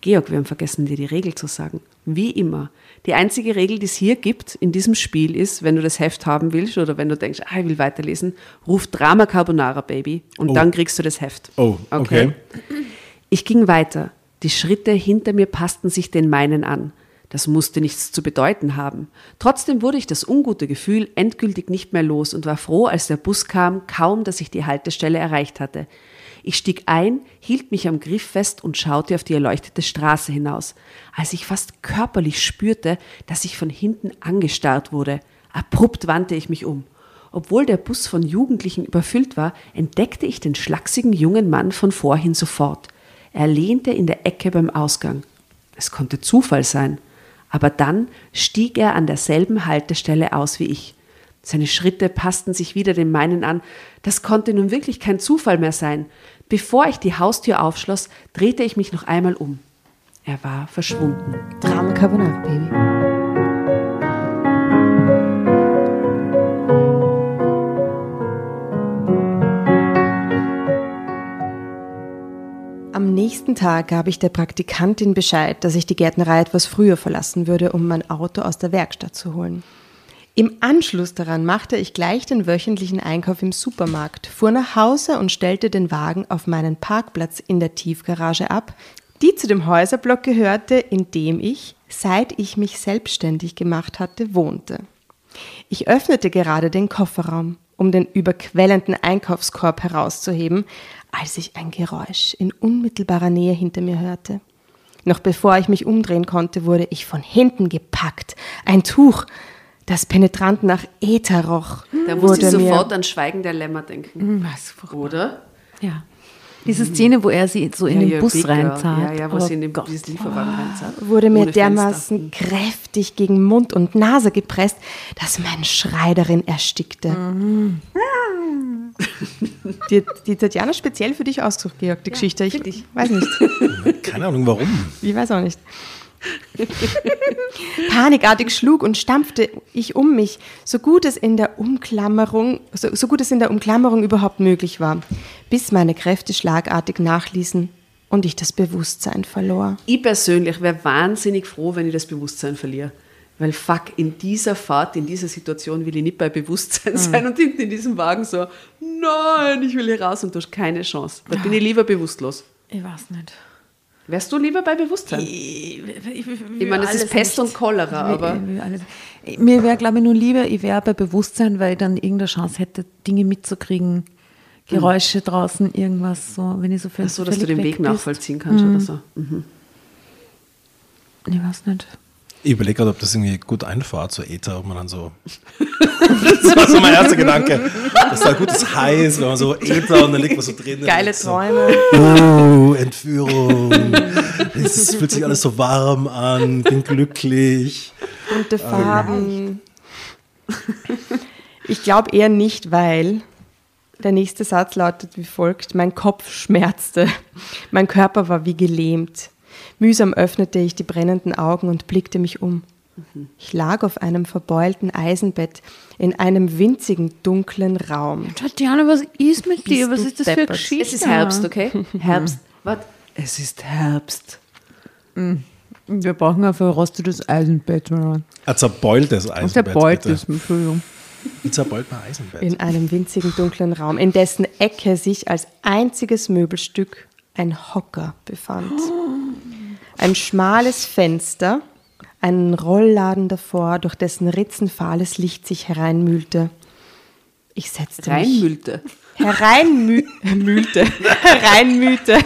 Speaker 1: Georg, wir haben vergessen, dir die Regel zu sagen. Wie immer. Die einzige Regel, die es hier gibt in diesem Spiel ist, wenn du das Heft haben willst oder wenn du denkst, ah, ich will weiterlesen, ruf Drama Carbonara, Baby, und
Speaker 3: Oh.
Speaker 1: dann kriegst du das Heft.
Speaker 3: Oh, okay.
Speaker 1: Ich ging weiter. Die Schritte hinter mir passten sich den meinen an. Das musste nichts zu bedeuten haben. Trotzdem wurde ich das ungute Gefühl endgültig nicht mehr los und war froh, als der Bus kam, kaum dass ich die Haltestelle erreicht hatte. Ich stieg ein, hielt mich am Griff fest und schaute auf die erleuchtete Straße hinaus, als ich fast körperlich spürte, dass ich von hinten angestarrt wurde. Abrupt wandte ich mich um. Obwohl der Bus von Jugendlichen überfüllt war, entdeckte ich den schlachsigen jungen Mann von vorhin sofort. Er lehnte in der Ecke beim Ausgang. Es konnte Zufall sein, Aber dann stieg er an derselben Haltestelle aus wie ich. Seine Schritte passten sich wieder den meinen an. Das konnte nun wirklich kein Zufall mehr sein. Bevor ich die Haustür aufschloss, drehte ich mich noch einmal um. Er war verschwunden.
Speaker 5: Drama Carbonara, Baby. Am nächsten Tag gab ich der Praktikantin Bescheid, dass ich die Gärtnerei etwas früher verlassen würde, um mein Auto aus der Werkstatt zu holen. Im Anschluss daran machte ich gleich den wöchentlichen Einkauf im Supermarkt, fuhr nach Hause und stellte den Wagen auf meinen Parkplatz in der Tiefgarage ab, die zu dem Häuserblock gehörte, in dem ich, seit ich mich selbstständig gemacht hatte, wohnte. Ich öffnete gerade den Kofferraum, um den überquellenden Einkaufskorb herauszuheben, als ich ein Geräusch in unmittelbarer Nähe hinter mir hörte. Noch bevor ich mich umdrehen konnte, wurde ich von hinten gepackt. Ein Tuch, das penetrant nach Äther roch.
Speaker 1: Da musste ich sofort an Schweigen der Lämmer denken.
Speaker 4: Was furchtbar.
Speaker 1: Oder?
Speaker 4: Ja. Diese Szene, wo er sie so in den
Speaker 1: ja,
Speaker 4: Bus
Speaker 1: Big
Speaker 4: reinzahlt.
Speaker 1: Ja, ja, wo
Speaker 4: Oh
Speaker 1: sie in den
Speaker 4: Gott.
Speaker 1: dieses Lieferwagen reinzahlt.
Speaker 5: wurde mir
Speaker 1: Ohne Fenster.
Speaker 5: dermaßen kräftig gegen Mund und Nase gepresst, dass mein Schrei darin erstickte. Die, die Tatjana speziell für dich ausgesucht, Georg, die Geschichte. Ich, ich weiß nicht.
Speaker 3: Keine Ahnung warum.
Speaker 5: Ich weiß auch nicht. Panikartig schlug und stampfte ich um mich, so gut es in der Umklammerung, so, so gut es in der Umklammerung überhaupt möglich war, bis meine Kräfte schlagartig nachließen und ich das Bewusstsein verlor.
Speaker 1: Ich persönlich wäre wahnsinnig froh, wenn ich das Bewusstsein verliere. Weil fuck, in dieser Fahrt, in dieser Situation will ich nicht bei Bewusstsein sein und hinten in diesem Wagen so, nein, ich will hier raus und du hast keine Chance. Da bin ich lieber bewusstlos.
Speaker 4: Ich weiß nicht.
Speaker 1: Wärst du lieber bei Bewusstsein?
Speaker 4: Ich, ich,
Speaker 1: Ich meine, das ist Pest und Cholera, aber
Speaker 4: mir wäre, glaube ich, nur lieber, ich wäre bei Bewusstsein, weil ich dann irgendeine Chance hätte, Dinge mitzukriegen, Geräusche draußen, irgendwas so, wenn ich so für
Speaker 1: so, dass du den Weg
Speaker 4: bist.
Speaker 1: nachvollziehen kannst oder so. Mhm.
Speaker 4: Ich weiß nicht.
Speaker 3: Ich überlege gerade, ob das irgendwie gut einfahrt, so Äther, ob man dann so. das war so mein erster Gedanke. Das ist ein gutes Heiß, wenn man so Äther und dann liegt man so drin.
Speaker 5: Geile
Speaker 3: so,
Speaker 5: Träume.
Speaker 3: Oh, Entführung. Es fühlt sich alles so warm an, bin glücklich.
Speaker 5: Bunte Farben. Ich glaube eher nicht, weil der nächste Satz lautet wie folgt: Mein Kopf schmerzte, mein Körper war wie gelähmt. Mühsam öffnete ich die brennenden Augen und blickte mich um. Ich lag auf einem verbeulten Eisenbett in einem winzigen, dunklen Raum.
Speaker 4: Tatjana, was ist mit dir?
Speaker 5: Bist
Speaker 4: Was
Speaker 5: du
Speaker 4: ist das für
Speaker 5: deppert?
Speaker 4: eine Geschichte?
Speaker 1: Es ist Herbst, okay? Herbst. Warte. Es ist Herbst.
Speaker 4: Wir brauchen ein verrostetes Eisenbett.
Speaker 3: Ein zerbeultes Eisenbett. bitte.
Speaker 4: ist, Entschuldigung.
Speaker 3: Ein zerbeultes Eisenbett.
Speaker 5: In einem winzigen, dunklen Raum, in dessen Ecke sich als einziges Möbelstück ein Hocker befand. Ein schmales Fenster, einen Rollladen davor, durch dessen Ritzen fahles Licht sich hereinmühlte. Ich setzte mich
Speaker 1: Reinmühlte.
Speaker 5: hereinmühlte, hereinmühlte.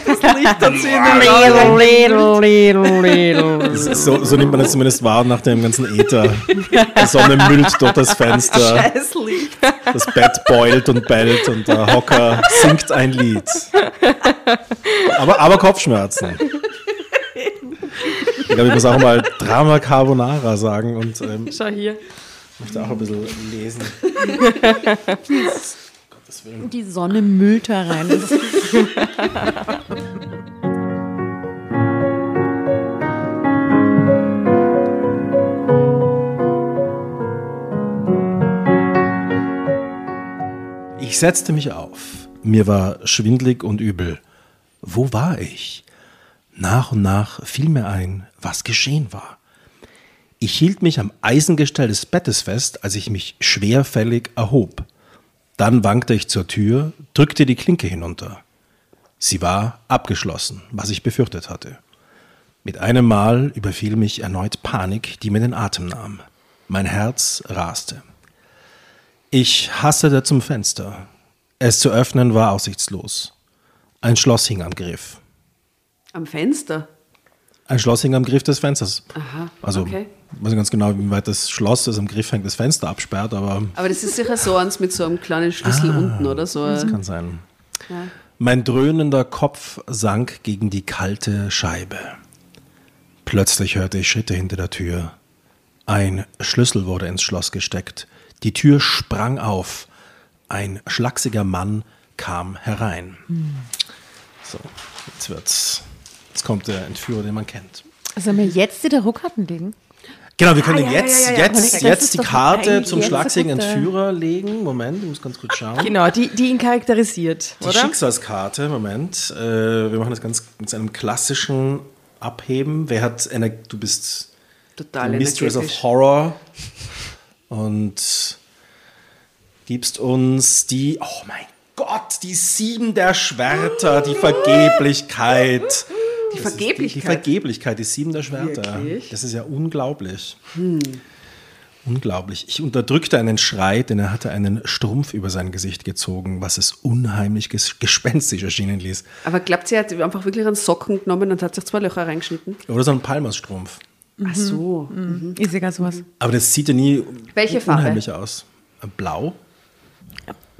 Speaker 3: So, so nimmt man es zumindest wahr nach dem ganzen Äther. Die Sonne müllt durch das Fenster. Das Bett beult und bellt und der Hocker singt ein Lied. Aber, aber Kopfschmerzen. Ich glaube, ich muss auch mal Drama Carbonara sagen und ähm,
Speaker 5: Schau hier.
Speaker 3: möchte auch ein bisschen lesen.
Speaker 4: Die Sonne müllt herein. Das ist
Speaker 3: Ich setzte mich auf. Mir war schwindlig und übel. Wo war ich? Nach und nach fiel mir ein, was geschehen war. Ich hielt mich am Eisengestell des Bettes fest, als ich mich schwerfällig erhob. Dann wankte ich zur Tür, drückte die Klinke hinunter. Sie war abgeschlossen, was ich befürchtet hatte. Mit einem Mal überfiel mich erneut Panik, die mir den Atem nahm. Mein Herz raste. Ich hastete zum Fenster. Es zu öffnen war aussichtslos. Ein Schloss hing am Griff.
Speaker 1: Am Fenster.
Speaker 3: Ein Schloss hing am Griff des Fensters.
Speaker 1: Aha,
Speaker 3: Also,
Speaker 1: okay.
Speaker 3: ich weiß nicht ganz genau, wie weit das Schloss, das am Griff hängt, das Fenster absperrt, aber
Speaker 1: Aber das ist sicher so eins mit so einem kleinen Schlüssel unten oder so.
Speaker 3: das kann sein. Mein dröhnender Kopf sank gegen die kalte Scheibe. Plötzlich hörte ich Schritte hinter der Tür. Ein Schlüssel wurde ins Schloss gesteckt. Die Tür sprang auf. Ein schlachsiger Mann kam herein. So, jetzt wird's. Jetzt kommt der Entführer, den man kennt.
Speaker 4: Sollen wir jetzt die Tarotkarten legen?
Speaker 3: Genau, wir können
Speaker 1: ja, ja,
Speaker 3: jetzt,
Speaker 1: ja, ja, ja.
Speaker 3: jetzt, jetzt die Karte zum schlagsigen
Speaker 4: gute-
Speaker 3: Entführer legen. Moment, ich muss ganz kurz schauen.
Speaker 5: Genau, die, die ihn charakterisiert,
Speaker 3: Die
Speaker 5: oder?
Speaker 3: Schicksalskarte, Moment. Äh, wir machen das ganz mit einem klassischen Abheben. Wer hat Ener Du bist
Speaker 1: Total
Speaker 3: Mistress of. Horror und gibst uns die, oh mein Gott, die sieben der Schwerter, die Vergeblichkeit.
Speaker 1: Die
Speaker 3: Das ist Die, die
Speaker 1: Vergeblichkeit.
Speaker 3: Vergeblichkeit, die sieben der Schwerter.
Speaker 1: Wirklich?
Speaker 3: Das ist ja unglaublich. Unglaublich. Ich unterdrückte einen Schrei, denn er hatte einen Strumpf über sein Gesicht gezogen, was es unheimlich ges gespenstisch erschienen ließ.
Speaker 1: Aber glaubt sie, hat einfach wirklich einen Socken genommen und hat sich zwei Löcher reingeschnitten?
Speaker 3: Oder so ein Palmerstrumpf.
Speaker 1: Ach so.
Speaker 4: Ist ja gar sowas.
Speaker 3: Aber das sieht ja nie
Speaker 1: Welche Farbe?
Speaker 3: unheimlich aus. Blau?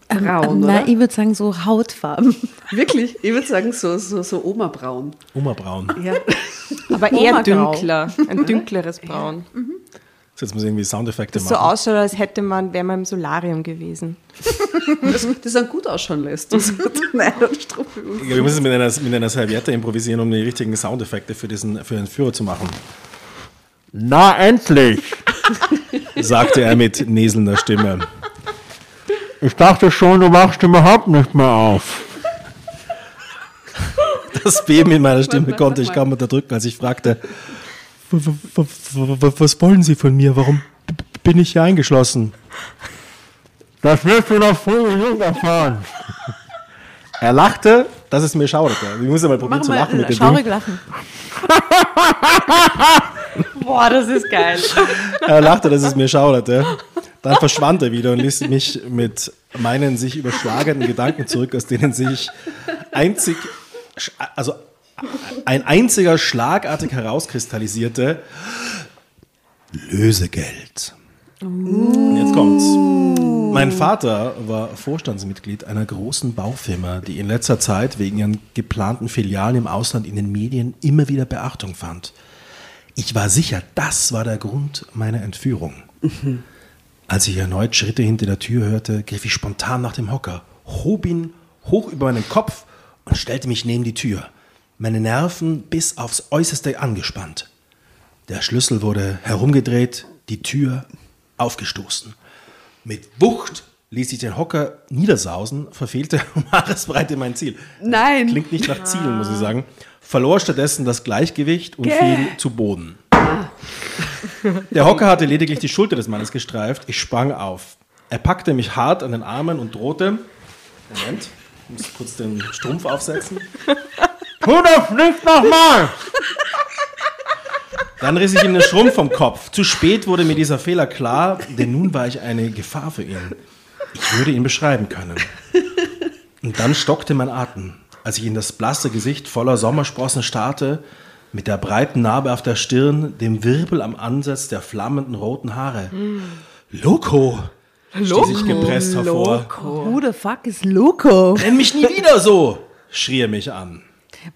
Speaker 1: Braun,
Speaker 4: Nein,
Speaker 1: oder?
Speaker 4: ich würde sagen so Hautfarben.
Speaker 1: Wirklich? Ich würde sagen so, so, so Oma-Braun.
Speaker 3: Omabraun.
Speaker 1: Ja.
Speaker 5: Aber eher dünkler, ein dünkleres Braun.
Speaker 3: So, Jetzt muss ich irgendwie Soundeffekte
Speaker 5: Das so
Speaker 3: machen.
Speaker 5: ausschaut, als hätte man, wäre man im Solarium gewesen.
Speaker 1: Das, das dann gut ausschauen lässt. Das Nein,
Speaker 3: wir müssen es mit einer, mit einer Serviette improvisieren, um die richtigen Soundeffekte für, diesen, für den Führer zu machen.
Speaker 6: Na endlich!
Speaker 3: Sagte er mit näselnder Stimme.
Speaker 6: Ich dachte schon, du wachst überhaupt nicht mehr auf.
Speaker 3: Das Beben in meiner Stimme konnte ich kaum unterdrücken, als ich fragte, "W- w- w- w- was wollen Sie von mir? Warum bin ich hier eingeschlossen?
Speaker 6: Das wirst du noch früh genug erfahren.
Speaker 3: Er lachte, dass es mir schauderte. Ich muss ja mal probieren
Speaker 4: Mach
Speaker 3: zu lachen mit
Speaker 4: mal
Speaker 3: dem
Speaker 4: schaurig
Speaker 3: Ding.
Speaker 4: lachen.
Speaker 5: Boah, das ist geil.
Speaker 3: Er lachte, dass es mir schauderte. Dann verschwand er wieder und ließ mich mit meinen sich überschlagenden Gedanken zurück, aus denen sich einzig, also ein einziger schlagartig herauskristallisierte Lösegeld. Und Jetzt kommt's. Mein Vater war Vorstandsmitglied einer großen Baufirma, die in letzter Zeit wegen ihren geplanten Filialen im Ausland in den Medien immer wieder Beachtung fand. Ich war sicher, das war der Grund meiner Entführung. Als ich erneut Schritte hinter der Tür hörte, griff ich spontan nach dem Hocker, hob ihn hoch über meinen Kopf und stellte mich neben die Tür, meine Nerven bis aufs Äußerste angespannt. Der Schlüssel wurde herumgedreht, die Tür aufgestoßen. Mit Wucht ließ ich den Hocker niedersausen, verfehlte um Haaresbreite mein Ziel.
Speaker 1: Nein.
Speaker 3: Klingt nicht nach Zielen, muss ich sagen. Verlor stattdessen das Gleichgewicht und fiel zu Boden. Der Hocker hatte lediglich die Schulter des Mannes gestreift. Ich sprang auf. Er packte mich hart an den Armen und drohte. Moment, ich muss kurz den Strumpf aufsetzen.
Speaker 6: Tu das nicht nochmal!
Speaker 3: Dann riss ich ihm den Strumpf vom Kopf. Zu spät wurde mir dieser Fehler klar, denn nun war ich eine Gefahr für ihn. Ich würde ihn beschreiben können. Und dann stockte mein Atem, als ich in das blasse Gesicht voller Sommersprossen starrte, mit der breiten Narbe auf der Stirn, dem Wirbel am Ansatz der flammenden roten Haare. Loco! stieß ich gepresst hervor.
Speaker 4: Who the fuck is Loco?
Speaker 3: Nenn mich nie wieder so! schrie er mich an.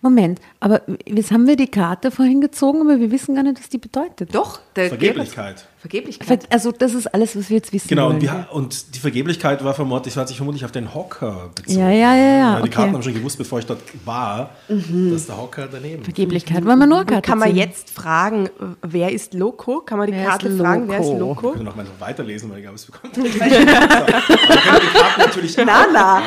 Speaker 4: Moment, aber jetzt haben wir die Karte vorhin gezogen, aber wir wissen gar nicht, was die bedeutet.
Speaker 1: Doch, der
Speaker 3: Vergeblichkeit.
Speaker 1: Vergeblichkeit.
Speaker 4: Also das ist alles, was wir jetzt wissen
Speaker 3: Genau, und,
Speaker 4: wollen.
Speaker 3: wir, und die Vergeblichkeit war vermutlich, hat sich vermutlich auf den Hocker bezogen.
Speaker 4: Ja, ja, ja, ja,
Speaker 3: Die
Speaker 4: okay.
Speaker 3: Karten haben schon gewusst, bevor ich dort war, dass der Hocker daneben ist.
Speaker 4: Vergeblichkeit, wollen wir nur eine Karte
Speaker 5: Kann man jetzt fragen, wer ist Loco? Kann man die
Speaker 4: Wer
Speaker 5: Karte fragen, wer ist
Speaker 4: Loco?
Speaker 3: Ich könnte noch mal so weiterlesen, weil ich glaube, es bekommt. so. Aber wir können die Karten natürlich
Speaker 5: Na, na.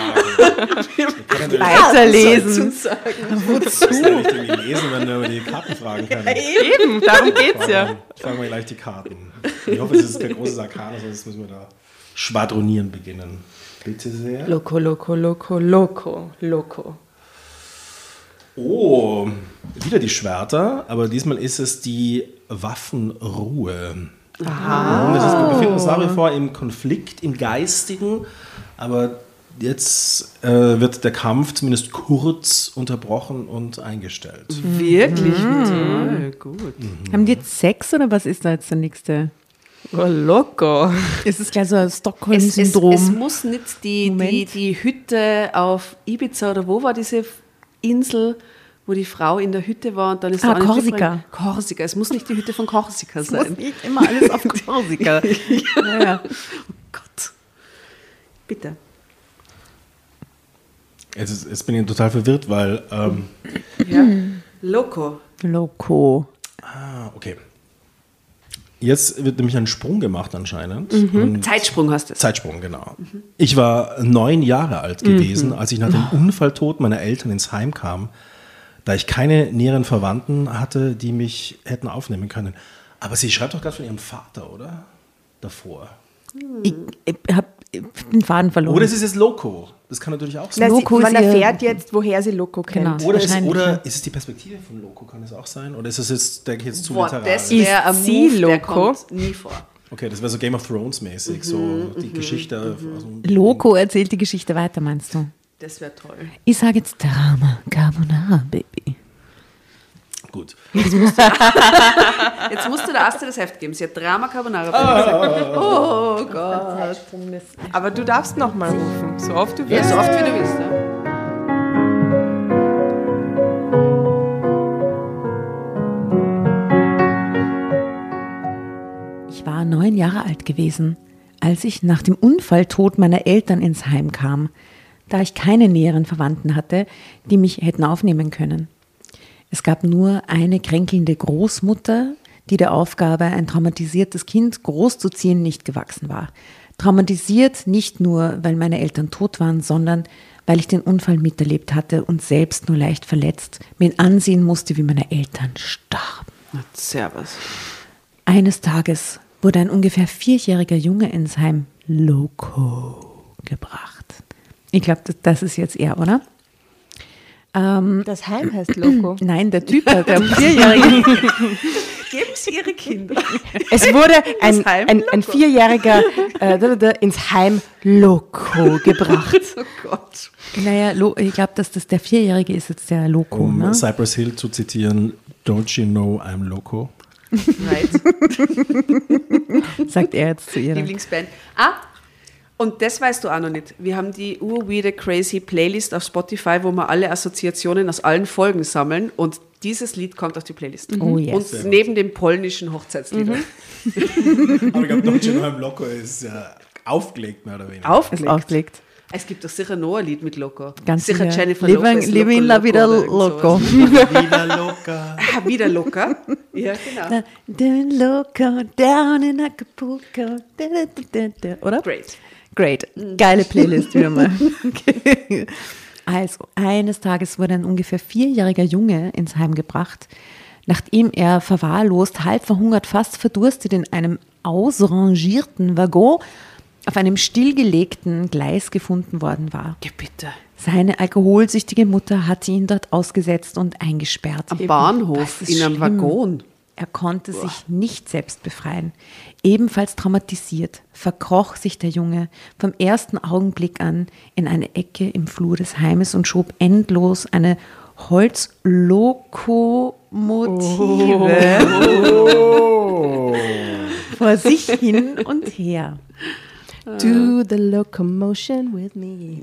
Speaker 1: Weiterlesen.
Speaker 3: Wozu? Ich ja nicht irgendwie lesen, wenn wir über die Karten fragen können.
Speaker 5: Eben, darum geht's ja.
Speaker 3: Ich frage mal gleich die Karten. Ich hoffe, es ist kein großes Arkan, sonst müssen wir da schwadronieren beginnen. Bitte sehr.
Speaker 5: Loco, Loco, Loco, Loco, Loco.
Speaker 3: Oh, wieder die Schwerter, aber diesmal ist es die Waffenruhe. Aha. Das ist, wir befinden uns nach wie vor im Konflikt, im Geistigen, aber jetzt äh, wird der Kampf zumindest kurz unterbrochen und eingestellt.
Speaker 1: Wirklich? Toll, gut.
Speaker 4: Haben die jetzt Sex oder was ist da jetzt der nächste?
Speaker 5: Oh, Loco.
Speaker 4: Ist es gleich so ein
Speaker 1: Es, es,
Speaker 4: Stockholm-Syndrom?
Speaker 1: es muss nicht die, die,
Speaker 4: Moment.
Speaker 1: die Hütte auf Ibiza oder wo war diese Insel, wo die Frau in der Hütte war und dann ist
Speaker 4: Ah,
Speaker 1: da eine
Speaker 4: Korsika.
Speaker 1: Korsika. Es muss nicht die Hütte von Korsika sein.
Speaker 4: nicht immer alles auf Korsika. ja, ja.
Speaker 1: Oh Gott. Bitte.
Speaker 3: Jetzt, ist, jetzt bin ich total verwirrt, weil, ähm,
Speaker 1: Ja. Loco.
Speaker 4: Loco.
Speaker 3: ah, okay. Jetzt wird nämlich ein Sprung gemacht anscheinend.
Speaker 1: Mhm. Zeitsprung hast du.
Speaker 3: Zeitsprung, genau. Ich war neun Jahre alt gewesen, als ich nach dem Unfalltod meiner Eltern ins Heim kam, da ich keine näheren Verwandten hatte, die mich hätten aufnehmen können. Aber sie schreibt doch gerade von ihrem Vater, oder? Davor.
Speaker 4: Ich, ich habe den Faden verloren.
Speaker 3: Oder es ist jetzt Loco. Das kann natürlich auch sein.
Speaker 4: Loco
Speaker 5: man erfährt jetzt, woher sie Loco kennt.
Speaker 4: Genau.
Speaker 3: Oder, ist, oder ist es die Perspektive von Loco, kann es auch sein? Oder ist es jetzt, denke ich, jetzt zu
Speaker 1: Boah,
Speaker 3: literarisch?
Speaker 1: das wäre ein
Speaker 5: sie
Speaker 1: Move,
Speaker 5: Loco?
Speaker 1: kommt nie vor.
Speaker 3: Okay, das wäre so Game of Thrones mäßig, so die Geschichte. Also,
Speaker 4: Loco erzählt die Geschichte weiter, meinst du?
Speaker 1: Das wäre toll.
Speaker 4: Ich sage jetzt Drama Carbonara, Baby.
Speaker 3: Gut.
Speaker 1: Jetzt musst du der Aste das Heft geben. Sie hat Drama Carbonara mir gesagt. Oh Gott.
Speaker 5: Aber du darfst noch mal rufen, so oft du
Speaker 1: Ja,
Speaker 5: willst.
Speaker 1: so oft wie du willst. Ja.
Speaker 4: Ich war neun Jahre alt gewesen, als ich nach dem Unfalltod meiner Eltern ins Heim kam, da ich keine näheren Verwandten hatte, die mich hätten aufnehmen können. Es gab nur eine kränkelnde Großmutter, die der Aufgabe, ein traumatisiertes Kind großzuziehen, nicht gewachsen war. Traumatisiert nicht nur, weil meine Eltern tot waren, sondern weil ich den Unfall miterlebt hatte und selbst nur leicht verletzt mir ansehen musste, wie meine Eltern starben.
Speaker 1: Na, Servus.
Speaker 4: Eines Tages wurde ein ungefähr vierjähriger Junge ins Heim Loco gebracht. Ich glaube, das, das ist jetzt er, oder?
Speaker 5: Das Heim heißt Loco.
Speaker 4: Nein, der Typ, der der Vierjährige.
Speaker 1: Geben Sie Ihre Kinder.
Speaker 5: Es wurde ein,
Speaker 1: Heim
Speaker 5: ein, ein. Vierjähriger äh, ins Heim Loco gebracht.
Speaker 1: Oh Gott.
Speaker 4: naja, Lo, ich glaube, dass das der Vierjährige ist jetzt der Loco.
Speaker 3: Um
Speaker 4: Ne?
Speaker 3: Cypress Hill zu zitieren, Don't you know I'm loco?
Speaker 1: Right.
Speaker 4: Sagt er jetzt zu ihr.
Speaker 1: Lieblingsband. Ah, und das weißt du auch noch nicht. Wir haben die urweirde crazy Playlist auf Spotify, wo wir alle Assoziationen aus allen Folgen sammeln und dieses Lied kommt auf die Playlist.
Speaker 4: Oh, yes.
Speaker 1: Und neben dem polnischen Hochzeitslieder.
Speaker 3: Aber ich glaube, know I'm loco ist ja aufgelegt, mehr oder weniger.
Speaker 4: Ist
Speaker 1: Aufgelegt.
Speaker 4: aufgelegt.
Speaker 1: Es gibt doch sicher noch ein Lied mit Loco.
Speaker 4: Ganz
Speaker 1: sicher
Speaker 4: sicher.
Speaker 1: Jennifer
Speaker 4: Living-
Speaker 1: Lopez.
Speaker 4: Living La Vida Loco.
Speaker 1: sowas.
Speaker 3: Wieder locker.
Speaker 1: Ah, wieder Loca. Ja, genau.
Speaker 4: Loco, down in Acapulco. Da, da, da, da, da. Oder?
Speaker 1: Great.
Speaker 4: Great. Geile Playlist wieder mal. Okay. Also, eines Tages wurde ein ungefähr vierjähriger Junge ins Heim gebracht, nachdem er verwahrlost, halb verhungert, fast verdurstet in einem ausrangierten Waggon auf einem stillgelegten Gleis gefunden worden war.
Speaker 1: Geh bitte.
Speaker 4: Seine alkoholsüchtige Mutter hatte ihn dort ausgesetzt und eingesperrt.
Speaker 1: Am Bahnhof, in einem
Speaker 4: schlimm.
Speaker 1: Waggon.
Speaker 4: Er konnte sich nicht selbst befreien. Ebenfalls traumatisiert verkroch sich der Junge vom ersten Augenblick an in eine Ecke im Flur des Heimes und schob endlos eine Holzlokomotive vor sich hin und her.
Speaker 5: Do the locomotion with me.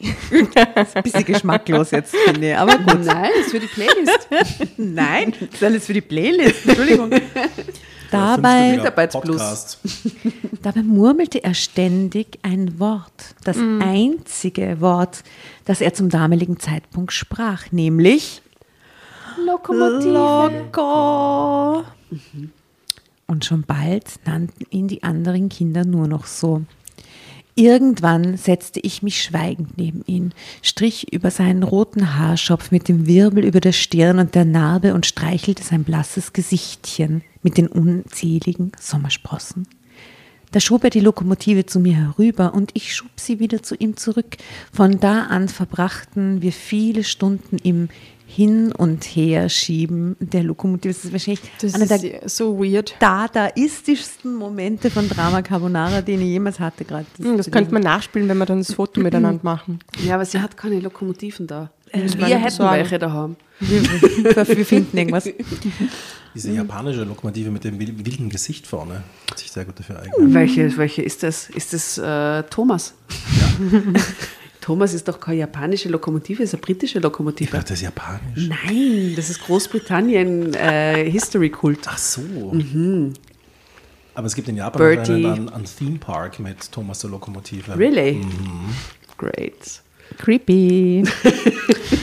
Speaker 4: Ein bisschen geschmacklos jetzt, finde ich, aber gut.
Speaker 1: Nein, das ist für die Playlist.
Speaker 4: Nein, das ist alles für die Playlist. Entschuldigung. Dabei, dabei murmelte er ständig ein Wort, das einzige Wort, das er zum damaligen Zeitpunkt sprach, nämlich Loco. Und schon bald nannten ihn die anderen Kinder nur noch so. Irgendwann setzte ich mich schweigend neben ihn, strich über seinen roten Haarschopf mit dem Wirbel über der Stirn und der Narbe und streichelte sein blasses Gesichtchen mit den unzähligen Sommersprossen. Da schob er die Lokomotive zu mir herüber und ich schob sie wieder zu ihm zurück. Von da an verbrachten wir viele Stunden im Hin- und Herschieben der Lokomotive. Das ist wahrscheinlich
Speaker 5: Das
Speaker 4: einer
Speaker 5: ist
Speaker 4: der
Speaker 5: so weird.
Speaker 4: dadaistischsten Momente von Drama Carbonara, den ich jemals hatte gerade.
Speaker 5: Hm, Das könnte man nachspielen, wenn wir dann das Foto miteinander machen.
Speaker 1: Ja, aber sie hat keine Lokomotiven da.
Speaker 5: Das
Speaker 1: Wir hätten
Speaker 5: besorgen.
Speaker 1: welche daheim.
Speaker 4: wir, wir finden irgendwas.
Speaker 3: Diese japanische Lokomotive mit dem wil- wilden Gesicht vorne hat sich sehr gut dafür eignet.
Speaker 1: Welche, welche ist das? Ist das äh, Thomas? Thomas ist doch keine japanische Lokomotive, ist eine britische
Speaker 3: Ich
Speaker 1: Lokomotive.
Speaker 3: dachte, das ist japanisch.
Speaker 1: Nein, das ist Großbritannien äh, History Kult.
Speaker 3: Ach so. Aber es gibt in Japan
Speaker 1: Mhm. Bertie.
Speaker 3: einen, einen, Theme Park mit Thomas der Lokomotive.
Speaker 1: Really? Great.
Speaker 4: Creepy.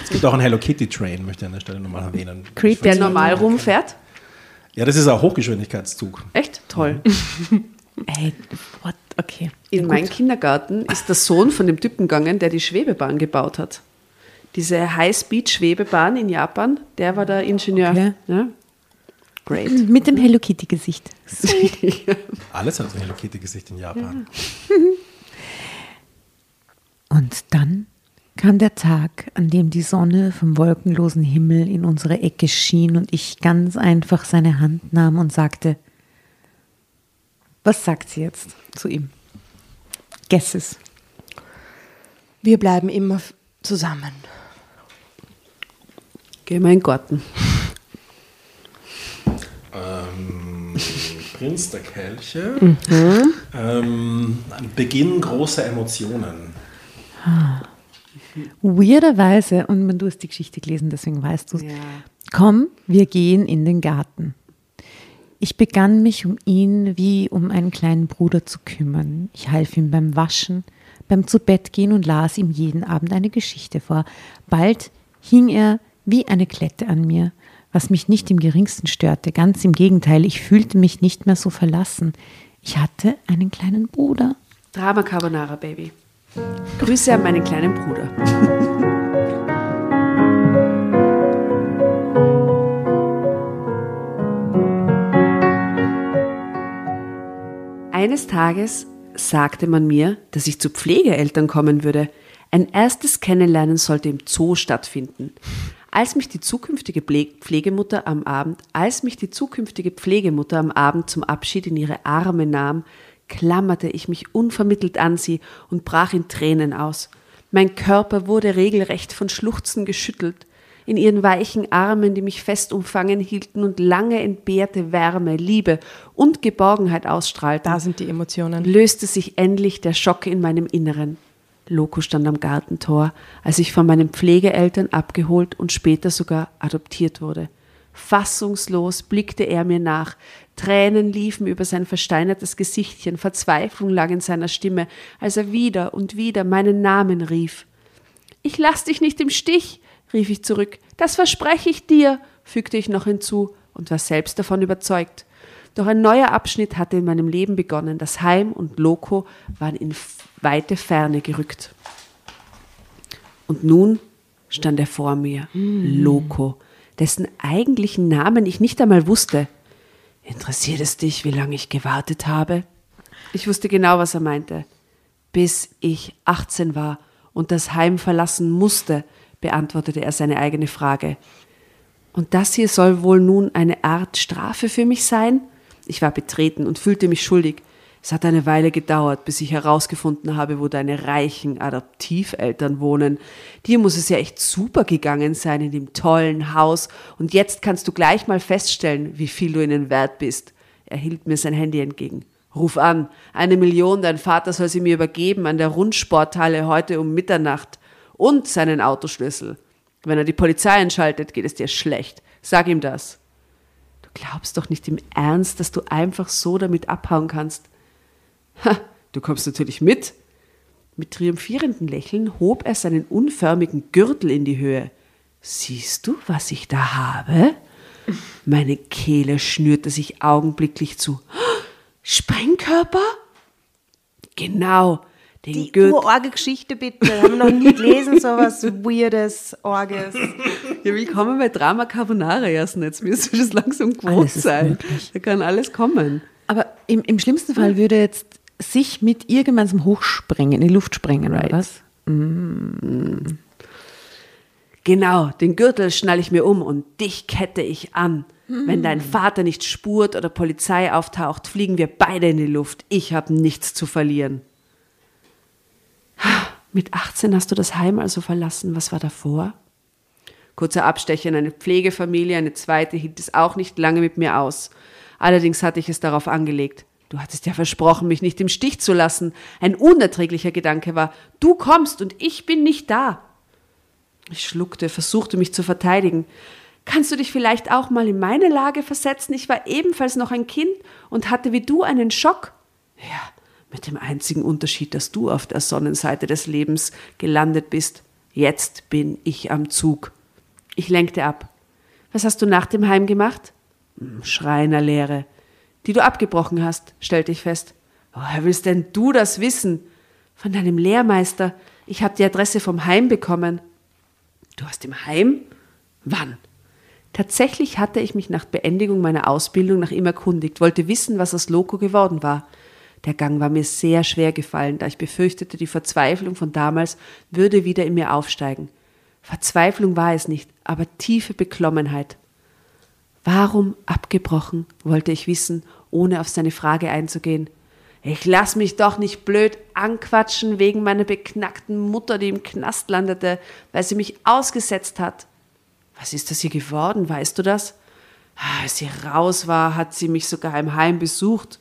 Speaker 3: Es gibt auch einen Hello Kitty Train, möchte ich an der Stelle nochmal erwähnen.
Speaker 4: Creepy.
Speaker 1: Der normal rumfährt?
Speaker 3: Ja, das ist ein Hochgeschwindigkeitszug.
Speaker 1: Echt? Toll.
Speaker 4: Ey, what? Okay.
Speaker 1: In meinem Kindergarten ist der Sohn von dem Typen gegangen, der die Schwebebahn gebaut hat. Diese High-Speed-Schwebebahn in Japan, der war der Ingenieur.
Speaker 4: Okay.
Speaker 1: Ja? Great.
Speaker 4: Mit dem Hello Kitty-Gesicht.
Speaker 3: Alles hat so ein Hello Kitty Gesicht in Japan.
Speaker 4: Und dann kam der Tag, an dem die Sonne vom wolkenlosen Himmel in unsere Ecke schien und ich ganz einfach seine Hand nahm und sagte, was sagt sie jetzt zu ihm? Guesses.
Speaker 5: Wir bleiben immer zusammen.
Speaker 1: Geh mal in den Garten.
Speaker 3: Ähm, Prinz der Kelche. Ähm, ein Beginn großer Emotionen.
Speaker 4: Weirderweise, und du hast die Geschichte gelesen, deswegen weißt du es.
Speaker 1: Ja.
Speaker 4: Komm, wir gehen in den Garten. Ich begann mich um ihn wie um einen kleinen Bruder zu kümmern. Ich half ihm beim Waschen, beim Zubettgehen und las ihm jeden Abend eine Geschichte vor. Bald hing er wie eine Klette an mir, was mich nicht im geringsten störte. Ganz im Gegenteil, ich fühlte mich nicht mehr so verlassen. Ich hatte einen kleinen Bruder.
Speaker 1: Drama Carbonara, Baby. Grüße an meinen kleinen Bruder. Eines Tages sagte man mir, dass ich zu Pflegeeltern kommen würde. Ein erstes Kennenlernen sollte im Zoo stattfinden. Als mich die zukünftige Pfle- Pflegemutter am Abend, als mich die zukünftige Pflegemutter am Abend zum Abschied in ihre Arme nahm, klammerte ich mich unvermittelt an sie und brach in Tränen aus. Mein Körper wurde regelrecht von Schluchzen geschüttelt. In ihren weichen Armen, die mich fest umfangen hielten und lange entbehrte Wärme, Liebe und Geborgenheit ausstrahlten,
Speaker 5: Da sind die Emotionen.
Speaker 1: löste sich endlich der Schock in meinem Inneren. Loco stand am Gartentor, als ich von meinen Pflegeeltern abgeholt und später sogar adoptiert wurde. Fassungslos blickte er mir nach. Tränen liefen über sein versteinertes Gesichtchen, Verzweiflung lag in seiner Stimme, als er wieder und wieder meinen Namen rief. Ich lass dich nicht im Stich, rief ich zurück. Das verspreche ich dir, fügte ich noch hinzu und war selbst davon überzeugt. Doch ein neuer Abschnitt hatte in meinem Leben begonnen. Das Heim und Loco waren in weite Ferne gerückt. Und nun stand er vor mir, Loco, dessen eigentlichen Namen ich nicht einmal wusste. Interessiert es dich, wie lange ich gewartet habe? Ich wusste genau, was er meinte. Bis ich 18 war und das Heim verlassen musste, beantwortete er seine eigene Frage. Und das hier soll wohl nun eine Art Strafe für mich sein? Ich war betreten und fühlte mich schuldig. Es hat eine Weile gedauert, bis ich herausgefunden habe, wo deine reichen Adoptiveltern wohnen. Dir muss es ja echt super gegangen sein in dem tollen Haus. Und jetzt kannst du gleich mal feststellen, wie viel du ihnen wert bist. Er hielt mir sein Handy entgegen. Ruf an. Eine Million, dein Vater soll sie mir übergeben an der Rundsporthalle heute um Mitternacht. Und seinen Autoschlüssel. Wenn er die Polizei einschaltet, geht es dir schlecht. Sag ihm das. Du glaubst doch nicht im Ernst, dass du einfach so damit abhauen kannst. Ha, du kommst natürlich mit. Mit triumphierendem Lächeln hob er seinen unförmigen Gürtel in die Höhe. Siehst du, was ich da habe? Meine Kehle schnürte sich augenblicklich zu. Sprengkörper? Genau, den
Speaker 5: Die
Speaker 1: Gürtel.
Speaker 5: Urorge-Geschichte bitte. Wir haben noch nie gelesen, so was Weirdes, Orges.
Speaker 1: Ja, willkommen bei Drama Carbonara erst jetzt. Müsste das langsam gewohnt sein.
Speaker 4: möglich.
Speaker 1: Da kann alles kommen.
Speaker 4: Aber im, im schlimmsten Fall würde jetzt sich mit ihr gemeinsam hochspringen, in die Luft springen,
Speaker 1: Right.
Speaker 4: oder was?
Speaker 1: Genau, den Gürtel schnall ich mir um und dich kette ich an. Wenn dein Vater nicht spurt oder Polizei auftaucht, fliegen wir beide in die Luft. Ich habe nichts zu verlieren. Mit 18 hast du das Heim also verlassen. Was war davor? Kurzer Abstecher in eine Pflegefamilie, eine zweite hielt es auch nicht lange mit mir aus. Allerdings hatte ich es darauf angelegt. Du hattest ja versprochen, mich nicht im Stich zu lassen. Ein unerträglicher Gedanke war, du kommst und ich bin nicht da. Ich schluckte, versuchte mich zu verteidigen. Kannst du dich vielleicht auch mal in meine Lage versetzen? Ich war ebenfalls noch ein Kind und hatte wie du einen Schock. Ja, mit dem einzigen Unterschied, dass du auf der Sonnenseite des Lebens gelandet bist. Jetzt bin ich am Zug. Ich lenkte ab. Was hast du nach dem Heim gemacht? Hm, Schreinerlehre. Die du abgebrochen hast, stellte ich fest. Woher willst denn du das wissen? Von deinem Lehrmeister. Ich habe die Adresse vom Heim bekommen. Du hast im Heim? Wann? Tatsächlich hatte ich mich nach Beendigung meiner Ausbildung nach ihm erkundigt, wollte wissen, was aus Loco geworden war. Der Gang war mir sehr schwer gefallen, da ich befürchtete, die Verzweiflung von damals würde wieder in mir aufsteigen. Verzweiflung war es nicht, aber tiefe Beklommenheit. Warum abgebrochen, wollte ich wissen, ohne auf seine Frage einzugehen. Ich lass mich doch nicht blöd anquatschen wegen meiner beknackten Mutter, die im Knast landete, weil sie mich ausgesetzt hat. Was ist das ihr geworden, weißt du das? Ah, Als sie raus war, hat sie mich sogar im Heim besucht.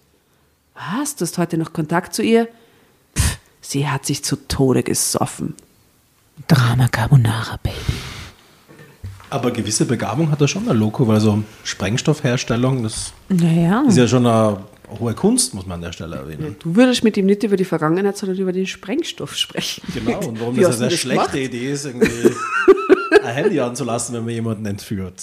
Speaker 1: Was? Du hast heute noch Kontakt zu ihr? Pff, sie hat sich zu Tode gesoffen.
Speaker 4: Drama Carbonara, Baby.
Speaker 3: Aber gewisse Begabung hat er schon, der Loco, weil so Sprengstoffherstellung, das
Speaker 4: Naja.
Speaker 3: ist ja schon eine hohe Kunst, muss man an der Stelle erwähnen.
Speaker 1: Du würdest mit ihm nicht über die Vergangenheit, sondern über den Sprengstoff sprechen.
Speaker 3: Genau, und warum
Speaker 1: Wie
Speaker 3: das eine sehr
Speaker 1: das
Speaker 3: schlechte
Speaker 1: gemacht?
Speaker 3: Idee ist, irgendwie ein Handy anzulassen, wenn man jemanden entführt.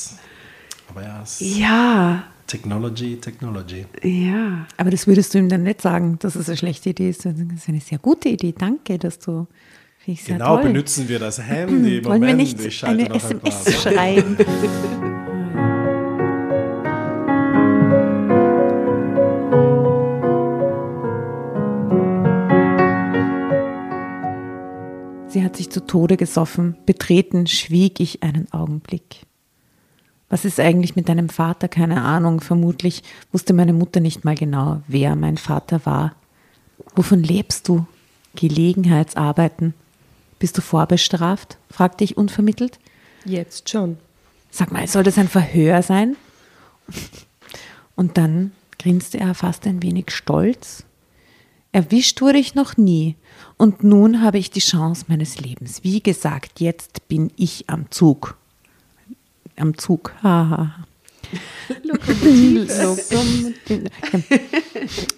Speaker 3: Aber ja, es ist
Speaker 1: Ja,
Speaker 3: Technology, Technology.
Speaker 1: ja.
Speaker 4: Aber das würdest du ihm dann nicht sagen, dass es eine schlechte Idee ist. Das ist eine sehr gute Idee. Danke, dass du. Finde ich sehr
Speaker 3: Genau,
Speaker 4: toll.
Speaker 3: benutzen wir das Handy.
Speaker 4: Wollen wir
Speaker 3: Moment,
Speaker 4: nicht eine
Speaker 3: noch ein.
Speaker 4: SMS schreiben? Sie hat sich zu Tode gesoffen. Betreten schwieg ich einen Augenblick. Was ist eigentlich mit deinem Vater? Keine Ahnung. Vermutlich wusste meine Mutter nicht mal genau, wer mein Vater war. Wovon lebst du? Gelegenheitsarbeiten. Bist du vorbestraft? fragte ich unvermittelt.
Speaker 5: Jetzt schon.
Speaker 4: Sag mal, soll das ein Verhör sein? Und dann grinste er fast ein wenig stolz. Erwischt wurde ich noch nie. Und nun habe ich die Chance meines Lebens. Wie gesagt, jetzt bin ich am Zug. Am Zug. Haha.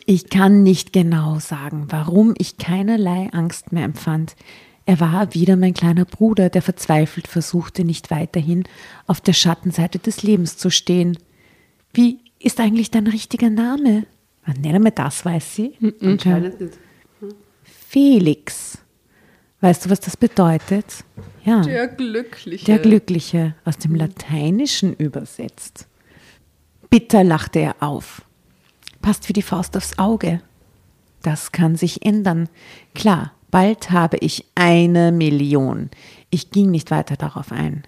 Speaker 4: Ich kann nicht genau sagen, warum ich keinerlei Angst mehr empfand. Er war wieder mein kleiner Bruder, der verzweifelt versuchte, nicht weiterhin auf der Schattenseite des Lebens zu stehen. Wie ist eigentlich dein richtiger Name? Nicht einmal das weiß sie.
Speaker 1: Anscheinend nicht.
Speaker 4: Felix. Weißt du, was das bedeutet? Ja.
Speaker 1: Der Glückliche.
Speaker 4: Der Glückliche, aus dem Lateinischen übersetzt. Bitter lachte er auf. Passt wie die Faust aufs Auge. Das kann sich ändern. Klar, bald habe ich eine Million. Ich ging nicht weiter darauf ein.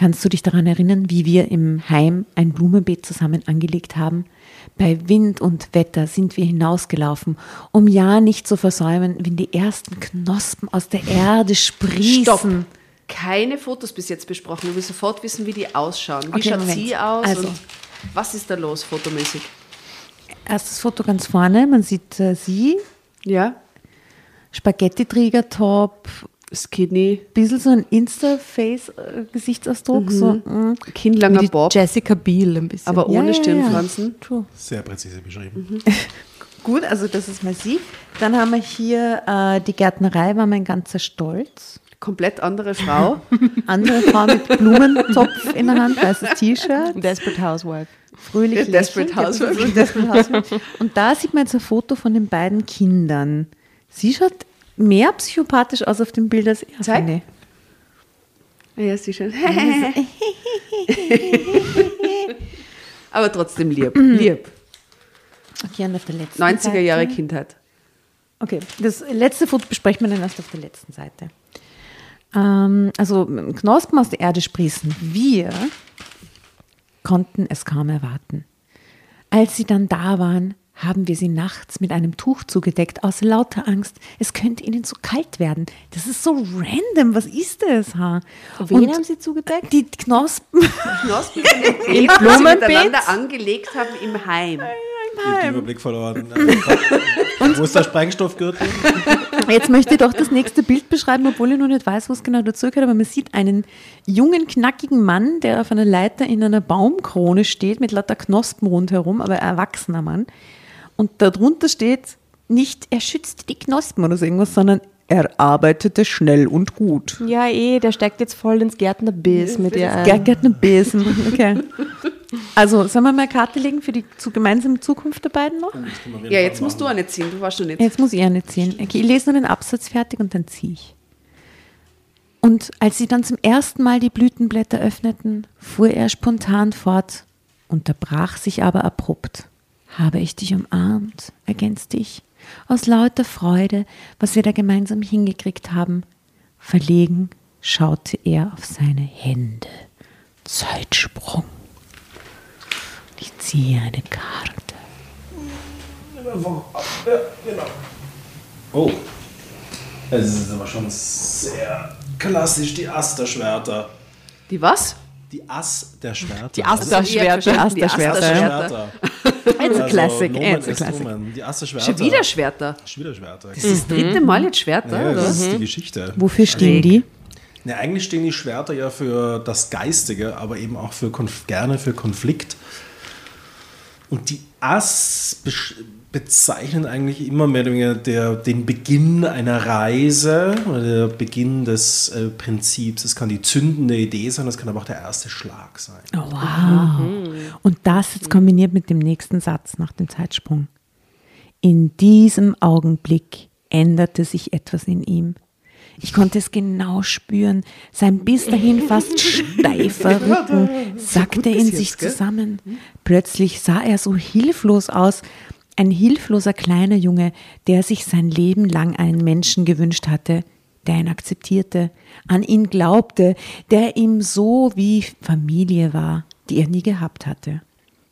Speaker 4: Kannst du dich daran erinnern, wie wir im Heim ein Blumenbeet zusammen angelegt haben? Bei Wind und Wetter sind wir hinausgelaufen, um ja nicht zu versäumen, wenn die ersten Knospen aus der Erde sprießen.
Speaker 1: Stopp. Keine Fotos bis jetzt besprochen. Ich will sofort wissen, wie die ausschauen. Wie
Speaker 4: Okay,
Speaker 1: schaut
Speaker 4: Moment.
Speaker 1: sie aus?
Speaker 4: Also.
Speaker 1: Und was ist da los fotomäßig?
Speaker 4: Erstes Foto ganz vorne, man sieht äh, sie,
Speaker 1: Ja,
Speaker 4: Spaghetti-Träger-Top,
Speaker 1: skinny,
Speaker 4: bisschen so ein Insta-Face-Gesichtsausdruck, so, mm.
Speaker 1: kinnlanger Bob,
Speaker 5: Jessica Biel ein bisschen.
Speaker 1: aber
Speaker 4: Ja,
Speaker 1: ohne
Speaker 4: ja, ja.
Speaker 1: Stirnfransen.
Speaker 4: True.
Speaker 3: Sehr präzise beschrieben.
Speaker 4: Gut, also das ist mal sie. Dann haben wir hier äh, die Gärtnerei, war mein ganzer Stolz.
Speaker 1: Komplett andere Frau.
Speaker 4: Andere Frau mit Blumentopf in der Hand, weißes T-Shirt,
Speaker 5: Desperate Housewife.
Speaker 4: fröhlich
Speaker 1: Desperate
Speaker 4: lächelnd.
Speaker 1: Housewife.
Speaker 4: Ja, Desperate Housewife. Und da sieht man jetzt ein Foto von den beiden Kindern. Sie schaut mehr psychopathisch aus auf dem Bild als er.
Speaker 1: Zeig.
Speaker 4: finde ich.
Speaker 1: ja, sie schon. aber trotzdem lieb.
Speaker 4: Mhm.
Speaker 1: Lieb.
Speaker 4: Okay, und auf der letzten
Speaker 1: 90er Jahre
Speaker 4: Seite.
Speaker 1: Kindheit.
Speaker 4: Okay, das letzte Foto besprechen wir dann erst auf der letzten Seite. Ähm, also Knospen aus der Erde sprießen. Wir konnten es kaum erwarten. Als sie dann da waren, haben wir sie nachts mit einem Tuch zugedeckt, aus lauter Angst, es könnte ihnen zu kalt werden. Das ist so random, was ist das? Ha?
Speaker 5: Wen
Speaker 4: Und
Speaker 5: haben sie zugedeckt?
Speaker 4: Die Knospen.
Speaker 1: Knospen von den Beeten, die sie
Speaker 5: Blumenbeet?
Speaker 1: miteinander angelegt haben im Heim.
Speaker 3: den
Speaker 4: heim.
Speaker 3: Überblick verloren. Äh, Wo ist der Sprengstoffgürtel?
Speaker 4: Jetzt möchte ich doch das nächste Bild beschreiben, obwohl ich noch nicht weiß, was genau dazugehört, aber man sieht einen jungen, knackigen Mann, der auf einer Leiter in einer Baumkrone steht, mit lauter Knospen rundherum, aber ein erwachsener Mann. Und darunter steht nicht, er schützt die Knospen oder so irgendwas, sondern er arbeitete schnell und gut.
Speaker 5: Ja, eh, der steigt jetzt voll ins Gärtnerbiss mit dir ein.
Speaker 4: Gärtner Besen. Okay. Also, sollen wir mal eine Karte legen für die zu gemeinsame Zukunft der beiden noch?
Speaker 1: Ja, jetzt musst du eine ziehen, du warst schon nicht.
Speaker 4: Jetzt muss ich eine ziehen. Okay, ich lese nur den Absatz fertig und dann ziehe ich. Und als sie dann zum ersten Mal die Blütenblätter öffneten, fuhr er spontan fort, unterbrach sich aber abrupt. Habe ich dich umarmt, ergänzte ich, aus lauter Freude, was wir da gemeinsam hingekriegt haben. Verlegen schaute er auf seine Hände. Zeitsprung. Ich ziehe eine Karte.
Speaker 3: Oh. Es ist aber schon sehr klassisch, die Asterschwerter.
Speaker 1: Die was?
Speaker 3: Die Ass der Schwerter.
Speaker 5: Die Asterschwerter.
Speaker 1: Die
Speaker 4: Asterschwerter.
Speaker 1: Asterschwerter.
Speaker 4: It's a classic, it's a classic.
Speaker 3: Die Asterschwerter.
Speaker 1: Schon wieder Schwerter.
Speaker 3: Schon wieder Schwerter.
Speaker 1: Das ist das dritte Mal jetzt Schwerter,
Speaker 3: ja,
Speaker 1: oder?
Speaker 3: das ist die Geschichte.
Speaker 4: Wofür stehen
Speaker 1: Schräg.
Speaker 4: die?
Speaker 3: Ja, eigentlich stehen die Schwerter ja für das Geistige, aber eben auch für Konf gerne für Konflikt. Und die Ass bezeichnen eigentlich immer mehr oder weniger der, den Beginn einer Reise oder der Beginn des äh, Prinzips. Es kann die zündende Idee sein, es kann aber auch der erste Schlag sein.
Speaker 4: Oh, wow. Und das jetzt kombiniert mit dem nächsten Satz nach dem Zeitsprung. In diesem Augenblick änderte sich etwas in ihm. Ich konnte es genau spüren. Sein bis dahin fast steifer Rücken sackte in sich zusammen. Plötzlich sah er so hilflos aus. Ein hilfloser kleiner Junge, der sich sein Leben lang einen Menschen gewünscht hatte, der ihn akzeptierte, an ihn glaubte, der ihm so wie Familie war, die er nie gehabt hatte.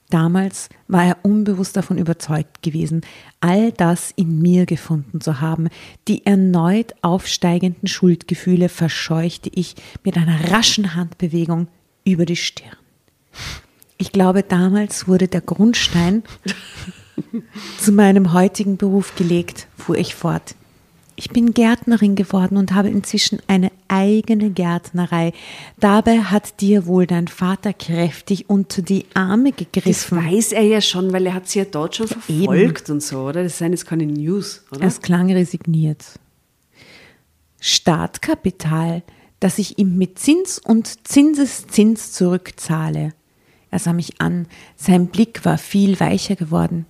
Speaker 4: Damals war er unbewusst davon überzeugt gewesen, all das in mir gefunden zu haben. Die erneut aufsteigenden Schuldgefühle verscheuchte ich mit einer raschen Handbewegung über die Stirn. Ich glaube, damals wurde der Grundstein zu meinem heutigen Beruf gelegt, fuhr ich fort. Ich bin Gärtnerin geworden und habe inzwischen eine eigene Gärtnerei. Dabei hat dir wohl dein Vater kräftig unter die Arme
Speaker 1: Das
Speaker 4: gegriffen.
Speaker 1: weiß er ja schon, weil er hat sie ja dort schon verfolgt und so, oder? Das sind jetzt keine News, oder?
Speaker 4: Es klang resigniert. Startkapital, das ich ihm mit Zins und Zinseszins zurückzahle. Er sah mich an, sein Blick war viel weicher geworden.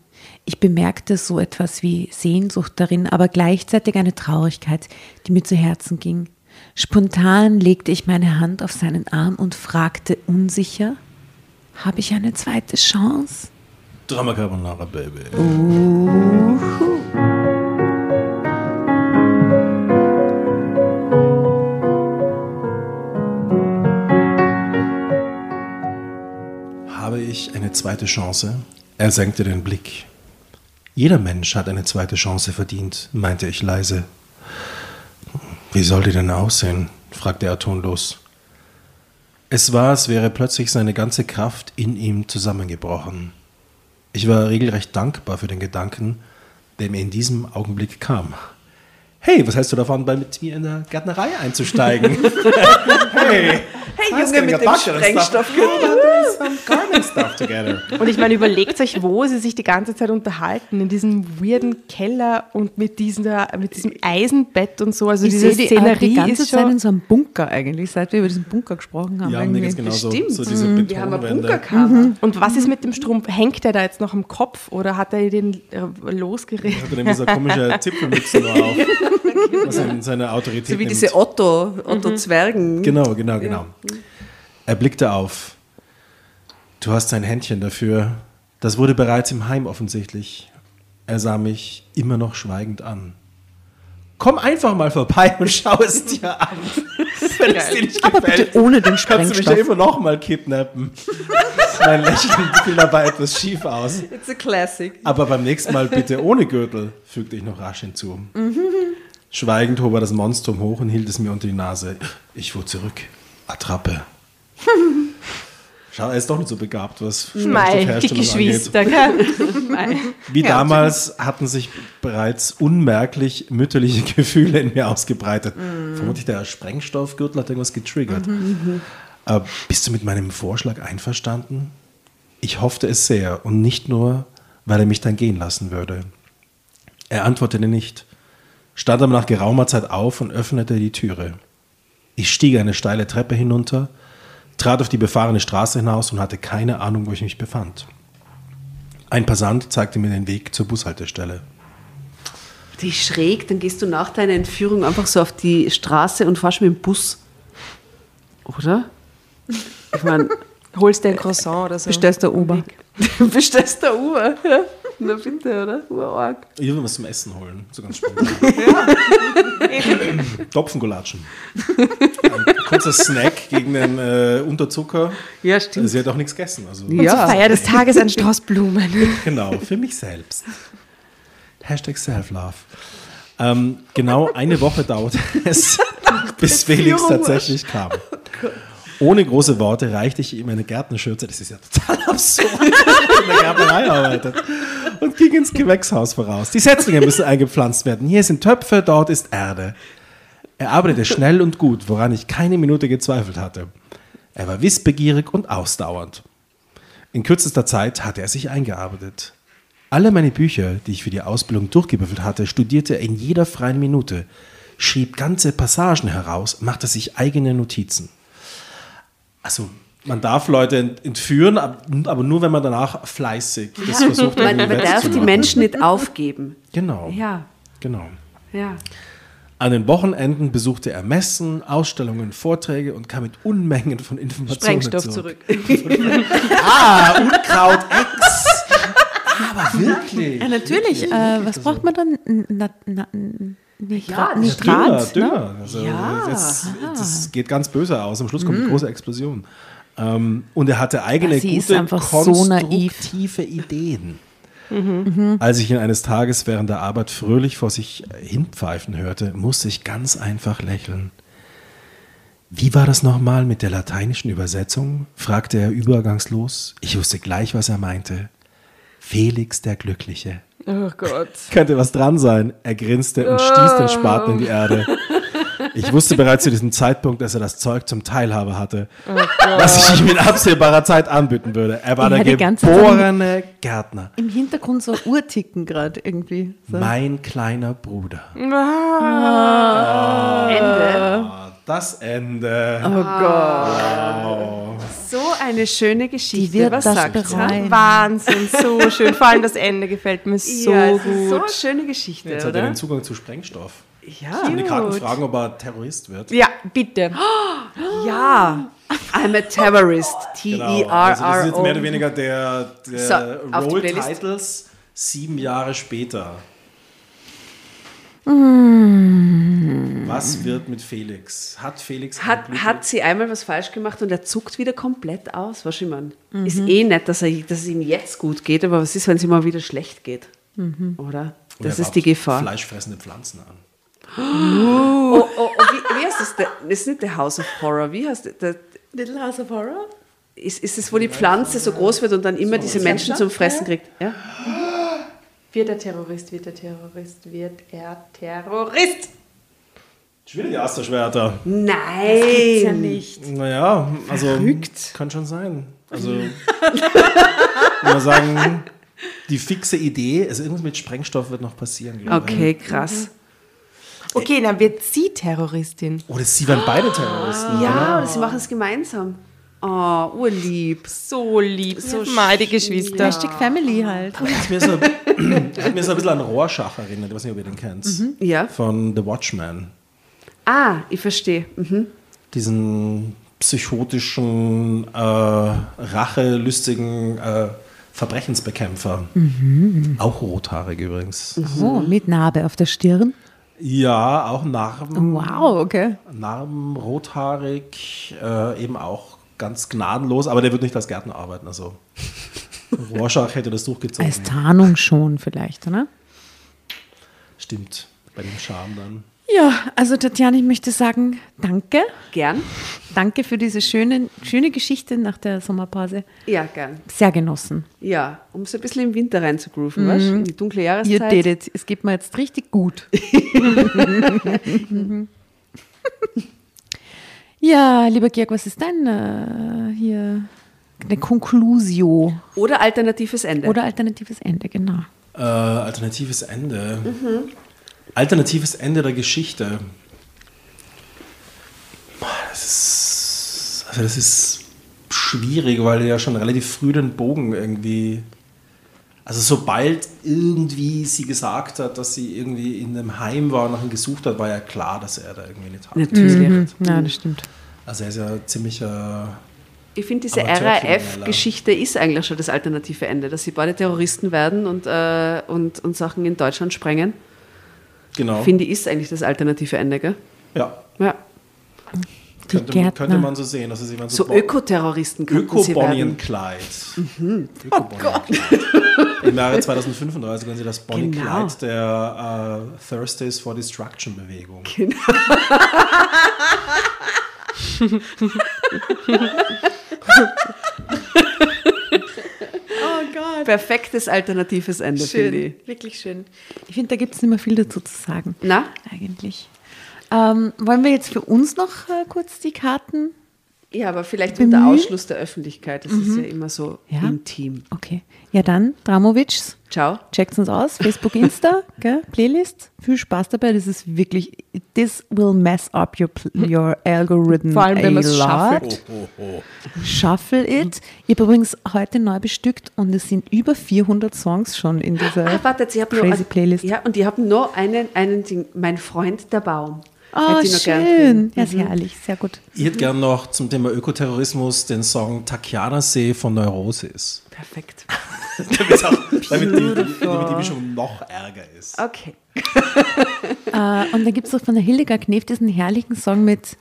Speaker 4: Ich bemerkte so etwas wie Sehnsucht darin, aber gleichzeitig eine Traurigkeit, die mir zu Herzen ging. Spontan legte ich meine Hand auf seinen Arm und fragte unsicher, habe ich eine zweite Chance?
Speaker 3: Drama Carbonara, Baby. Habe ich eine zweite Chance? Er senkte den Blick. Jeder Mensch hat eine zweite Chance verdient, meinte ich leise. Wie soll die denn aussehen? fragte er tonlos. Es war, als wäre plötzlich seine ganze Kraft in ihm zusammengebrochen. Ich war regelrecht dankbar für den Gedanken, der mir in diesem Augenblick kam. Hey, was hältst du davon, bei mit mir in der Gärtnerei einzusteigen? hey,
Speaker 1: Hey, Junge, mit dem
Speaker 3: together.
Speaker 5: Und ich meine, überlegt euch, wo sie sich die ganze Zeit unterhalten, in diesem weirden Keller und mit, dieser, mit diesem Eisenbett und so. Also
Speaker 4: Ich
Speaker 5: diese
Speaker 4: die,
Speaker 5: Szenerie
Speaker 4: die ganze
Speaker 5: ist
Speaker 4: Zeit
Speaker 5: schon...
Speaker 4: in so einem Bunker eigentlich, seit wir über diesen Bunker gesprochen haben.
Speaker 3: Ja,
Speaker 4: irgendwie.
Speaker 3: geht's genauso.
Speaker 1: Stimmt.
Speaker 3: So diese
Speaker 1: Mhm. Wir haben ein
Speaker 3: Betonwände.
Speaker 1: Bunkercover.
Speaker 5: Und was ist mit dem Strumpf? Hängt der da jetzt noch am Kopf oder hat er den äh, losgerissen?
Speaker 3: Hat er nämlich so komische Zipfelmütze auf. Ihm seine Autorität
Speaker 1: So wie
Speaker 3: nimmt.
Speaker 1: diese Otto, Otto-Zwergen.
Speaker 3: Genau, genau, genau. Er blickte auf. Du hast ein Händchen dafür. Das wurde bereits im Heim offensichtlich. Er sah mich immer noch schweigend an. Komm einfach mal vorbei und schau es dir an. Wenn es dir nicht
Speaker 4: Aber
Speaker 3: gefällt,
Speaker 4: bitte ohne den
Speaker 3: kannst du mich ja
Speaker 4: Sprengstoff.
Speaker 3: immer noch mal kidnappen. mein Lächeln fiel dabei etwas schief aus.
Speaker 1: It's a classic.
Speaker 3: Aber beim nächsten Mal bitte ohne Gürtel, fügte ich noch rasch hinzu. Schweigend hob er das Monstrum hoch und hielt es mir unter die Nase. Ich fuhr zurück. Attrappe. Schau, er ist doch nicht so begabt, was
Speaker 5: Mei, die Geschwister?
Speaker 3: Wie damals hatten sich bereits unmerklich mütterliche Gefühle in mir ausgebreitet. Vermutlich der Sprengstoffgürtel hat irgendwas getriggert. Äh, bist du mit meinem Vorschlag einverstanden? Ich hoffte es sehr und nicht nur, weil er mich dann gehen lassen würde. Er antwortete nicht, stand aber nach geraumer Zeit auf und öffnete die Türe. Ich stieg eine steile Treppe hinunter, trat auf die befahrene Straße hinaus und hatte keine Ahnung, wo ich mich befand. Ein Passant zeigte mir den Weg zur Bushaltestelle.
Speaker 1: Die ist schräg, dann gehst du nach deiner Entführung einfach so auf die Straße und fährst mit dem Bus. Oder? Ich meine,
Speaker 5: Holst dir ein Croissant oder so.
Speaker 4: Bestellst der Uber.
Speaker 1: bestellst der Uber. Ja. Na bitte, oder? Urarg.
Speaker 3: Ich will was zum Essen holen, so ganz spontan. Topfengulatschen. Ein kurzer Snack gegen den äh, Unterzucker.
Speaker 1: Ja, stimmt.
Speaker 3: Sie hat auch nichts gegessen. Also,
Speaker 5: Und zur Feier des Tages ein Strauß Blumen.
Speaker 3: Genau, für mich selbst. Hashtag Self-Love. Ähm, genau eine Woche dauerte es, bis Felix tatsächlich kam. Ohne große Worte reichte ich ihm eine Gärtnerschürze, das ist ja total absurd, in der Gärtnerei arbeitet, und ging ins Gewächshaus voraus. Die Setzlinge müssen eingepflanzt werden. Hier sind Töpfe, dort ist Erde. Er arbeitete schnell und gut, woran ich keine Minute gezweifelt hatte. Er war wissbegierig und ausdauernd. In kürzester Zeit hatte er sich eingearbeitet. Alle meine Bücher, die ich für die Ausbildung durchgewürfelt hatte, studierte er in jeder freien Minute, schrieb ganze Passagen heraus, machte sich eigene Notizen. Also, man darf Leute ent- entführen, ab- aber nur, wenn man danach fleißig das versucht.
Speaker 1: Man, man darf die. Menschen nicht aufgeben.
Speaker 3: Genau.
Speaker 1: Ja,
Speaker 3: Genau.
Speaker 1: ja.
Speaker 3: An den Wochenenden besuchte er Messen, Ausstellungen, Vorträge und kam mit Unmengen von Informationen
Speaker 1: Sprengstoff zurück.
Speaker 3: Ah, Unkraut X. Aber wirklich.
Speaker 4: Ja, natürlich. Äh, was braucht man dann? Na, na, Nitrat?
Speaker 1: Ja,
Speaker 4: Nitrat,
Speaker 3: Dünner,
Speaker 4: ne?
Speaker 3: Dünner. Also
Speaker 1: Ja,
Speaker 3: das, das geht ganz böse aus. Am Schluss kommt eine große Explosion. Ähm, und er hatte eigene
Speaker 4: Ja,
Speaker 3: gute,
Speaker 4: einfach so naiv.
Speaker 3: konstruktive Ideen. Als ich ihn eines Tages während der Arbeit fröhlich vor sich hinpfeifen hörte, musste ich ganz einfach lächeln. Wie war das nochmal mit der lateinischen Übersetzung? fragte er übergangslos. Ich wusste gleich, was er meinte. Felix der Glückliche.
Speaker 5: Oh Gott.
Speaker 3: Könnte was dran sein. Er grinste und stieß den Spaten in die Erde. Ich wusste bereits zu diesem Zeitpunkt, dass er das Zeug zum Teilhabe hatte, was ich ihm in absehbarer Zeit anbieten würde. Er war
Speaker 4: Ja,
Speaker 3: der geborene Gärtner.
Speaker 4: Im Hintergrund so Uhrticken gerade irgendwie. So.
Speaker 3: Mein kleiner Bruder.
Speaker 1: Ende.
Speaker 3: Ah, Das Ende.
Speaker 1: So eine schöne Geschichte.
Speaker 4: Die wird
Speaker 1: Was
Speaker 4: das
Speaker 1: sagt's, ha?
Speaker 4: bereuen.
Speaker 5: Wahnsinn, so schön. Vor allem das Ende gefällt mir so
Speaker 1: ja, ist so
Speaker 5: gut.
Speaker 1: eine schöne Geschichte,
Speaker 3: Jetzt hat er den Zugang zu Sprengstoff.
Speaker 1: Ja.
Speaker 3: Und die Karten fragen, ob er Terrorist wird.
Speaker 5: Ja, bitte.
Speaker 1: ja. I'm a terrorist.
Speaker 3: Genau. Also das ist jetzt mehr oder weniger der, der
Speaker 1: So,
Speaker 3: Roll. Titles sieben Jahre später. Was wird mit Felix? Hat Felix
Speaker 1: Hat, hat sie einmal was falsch gemacht und er zuckt wieder komplett aus? Was ich meine?
Speaker 5: Mhm.
Speaker 1: Ist eh nett, dass, er, dass es ihm jetzt gut geht, aber was ist, wenn es ihm mal wieder schlecht geht?
Speaker 5: Mhm.
Speaker 1: Oder?
Speaker 3: Oder
Speaker 1: Das
Speaker 3: er
Speaker 1: ist die Gefahr.
Speaker 3: Fleischfressende Pflanzen an.
Speaker 1: Oh, oh, oh, wie, wie heißt das? Das ist nicht der House of Horror. Wie heißt der? der
Speaker 4: Little House of Horror?
Speaker 1: ist, ist es, wo die Pflanze so groß wird und dann immer diese Menschen zum Fressen kriegt? Ja?
Speaker 5: Wird er Terrorist, wird er Terrorist, wird er Terrorist.
Speaker 3: Die Asterschwerter.
Speaker 1: Nein!
Speaker 5: Ja nicht.
Speaker 3: Naja, also
Speaker 1: Verrückt.
Speaker 3: kann schon sein. Also mal sagen, die fixe Idee, also irgendwas mit Sprengstoff wird noch passieren, glaube ich.
Speaker 1: Okay, krass.
Speaker 5: Okay, dann wird sie Terroristin.
Speaker 3: Oder sie waren beide Terroristen.
Speaker 1: Ja, oder sie machen es gemeinsam. Oh, urlieb.
Speaker 5: So lieb, so Mal die Geschwister.
Speaker 4: Hashtag Family halt.
Speaker 3: Hat mir so, hat mir so ein bisschen an Rorschach erinnert, ich weiß nicht, ob ihr den kennt.
Speaker 1: Ja.
Speaker 3: Von The Watchman.
Speaker 1: Ah, ich verstehe. Mhm.
Speaker 3: Diesen psychotischen, äh, rachelustigen äh, Verbrechensbekämpfer. Auch rothaarig übrigens.
Speaker 4: Oh, mit Narbe auf der Stirn.
Speaker 3: Ja, auch Narben.
Speaker 4: Wow, okay.
Speaker 3: Narben, rothaarig, äh, eben auch ganz gnadenlos, aber der wird nicht als Gärtner arbeiten. Also Rorschach hätte das durchgezogen.
Speaker 4: Als Tarnung schon vielleicht, oder?
Speaker 3: Stimmt, bei dem Charme dann.
Speaker 4: Ja, also Tatjana, ich möchte sagen, danke.
Speaker 1: Gern?
Speaker 4: Danke für diese schöne, schöne Geschichte nach der Sommerpause.
Speaker 1: Ja, gern.
Speaker 4: Sehr genossen.
Speaker 1: Ja, um so ein bisschen im Winter reinzugrooven, weißt du? In die dunkle Jahreszeit.
Speaker 4: You did it. Es geht mir jetzt richtig gut. ja, lieber Georg, was ist dein äh, hier eine Conclusio
Speaker 1: Oder alternatives Ende.
Speaker 4: oder alternatives Ende, genau.
Speaker 3: Äh, alternatives Ende. Alternatives Ende der Geschichte. Das ist, also das ist schwierig, weil er ja schon relativ früh den Bogen irgendwie. Also sobald irgendwie sie gesagt hat, dass sie irgendwie in einem Heim war und nach ihm gesucht hat, war ja klar, dass er da irgendwie eine Tat
Speaker 1: Natürlich.
Speaker 3: hat.
Speaker 4: Ja, das stimmt.
Speaker 3: Also er ist ja ziemlich äh,
Speaker 1: Ich finde, diese. RAF-Geschichte ist eigentlich schon das alternative Ende, dass sie beide Terroristen werden und, äh, und, und Sachen in Deutschland sprengen.
Speaker 3: genau.
Speaker 1: Finde ich, ist eigentlich das alternative Ende, gell?
Speaker 3: ja,
Speaker 1: Ja.
Speaker 4: Die
Speaker 3: könnte, könnte man so sehen. Sie waren
Speaker 1: So
Speaker 3: Bo-
Speaker 1: Ökoterroristen könnten sie
Speaker 3: Öko-Bonnie
Speaker 1: werden.
Speaker 3: und Clyde. Öko Bonnie und Clyde. Im Jahre 2035 werden sie das Bonnie
Speaker 1: Genau.
Speaker 3: Clyde der äh, Thursdays for Destruction Bewegung.
Speaker 1: Perfektes alternatives Ende, finde ich.
Speaker 4: wirklich schön. Ich finde, da gibt es nicht mehr viel dazu zu sagen.
Speaker 1: Na?
Speaker 4: Eigentlich. Ähm, wollen wir jetzt für uns noch äh, kurz die Karten?
Speaker 1: Ja, aber vielleicht unter
Speaker 4: Bemühen?
Speaker 1: Ausschluss der Öffentlichkeit. Das ist ja immer so
Speaker 4: Ja.
Speaker 1: intim.
Speaker 4: Okay. Ja, dann, Dramovics,
Speaker 1: Ciao.
Speaker 4: checkt uns aus. Facebook, Insta, gell? Playlist. Viel Spaß dabei. Das ist wirklich, this will mess up your, your algorithm.
Speaker 5: Vor allem, wenn
Speaker 4: a
Speaker 5: man's
Speaker 4: lot.
Speaker 5: shuffelt.
Speaker 3: Oh, oh.
Speaker 4: Shuffle it. Ich habe übrigens heute neu bestückt und es sind über 400 Songs schon in dieser
Speaker 1: Ah, wartet,
Speaker 4: crazy
Speaker 1: noch,
Speaker 4: Playlist.
Speaker 1: Ja, und die haben noch einen, einen Ding, mein Freund der Baum.
Speaker 4: Oh,
Speaker 1: Hätte ich noch gern
Speaker 4: schön. Ja, sehr herrlich. Sehr gut.
Speaker 3: Ich hätte gern noch zum Thema Ökoterrorismus den Song Takiana See von Neurosis.
Speaker 1: Perfekt.
Speaker 3: Damit's auch, damit, die, damit die Mischung noch ärger ist.
Speaker 1: Okay.
Speaker 4: Äh, und dann gibt es auch von der Hildegard Knef diesen herrlichen Song mit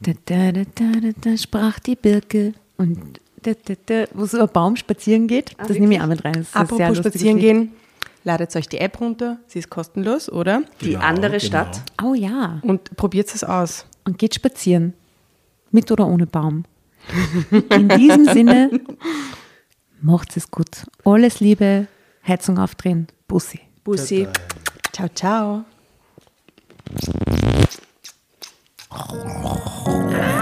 Speaker 4: da, da, da, da, da, da sprach die Birke und da, da, da, wo es über Baum spazieren geht. das nehme ich auch mit rein. Das ist ein sehr
Speaker 5: Apropos spazieren gehen, ladet euch die App runter. Sie ist kostenlos, oder?
Speaker 1: Die
Speaker 3: Ja,
Speaker 1: andere
Speaker 3: genau.
Speaker 1: Stadt.
Speaker 4: Oh ja.
Speaker 5: Und probiert es aus.
Speaker 4: Und geht spazieren. Mit oder ohne Baum. In diesem Sinne, macht's es gut. Alles Liebe, Heizung aufdrehen, Bussi.
Speaker 1: Bussi.
Speaker 5: Ciao, ciao.
Speaker 4: Und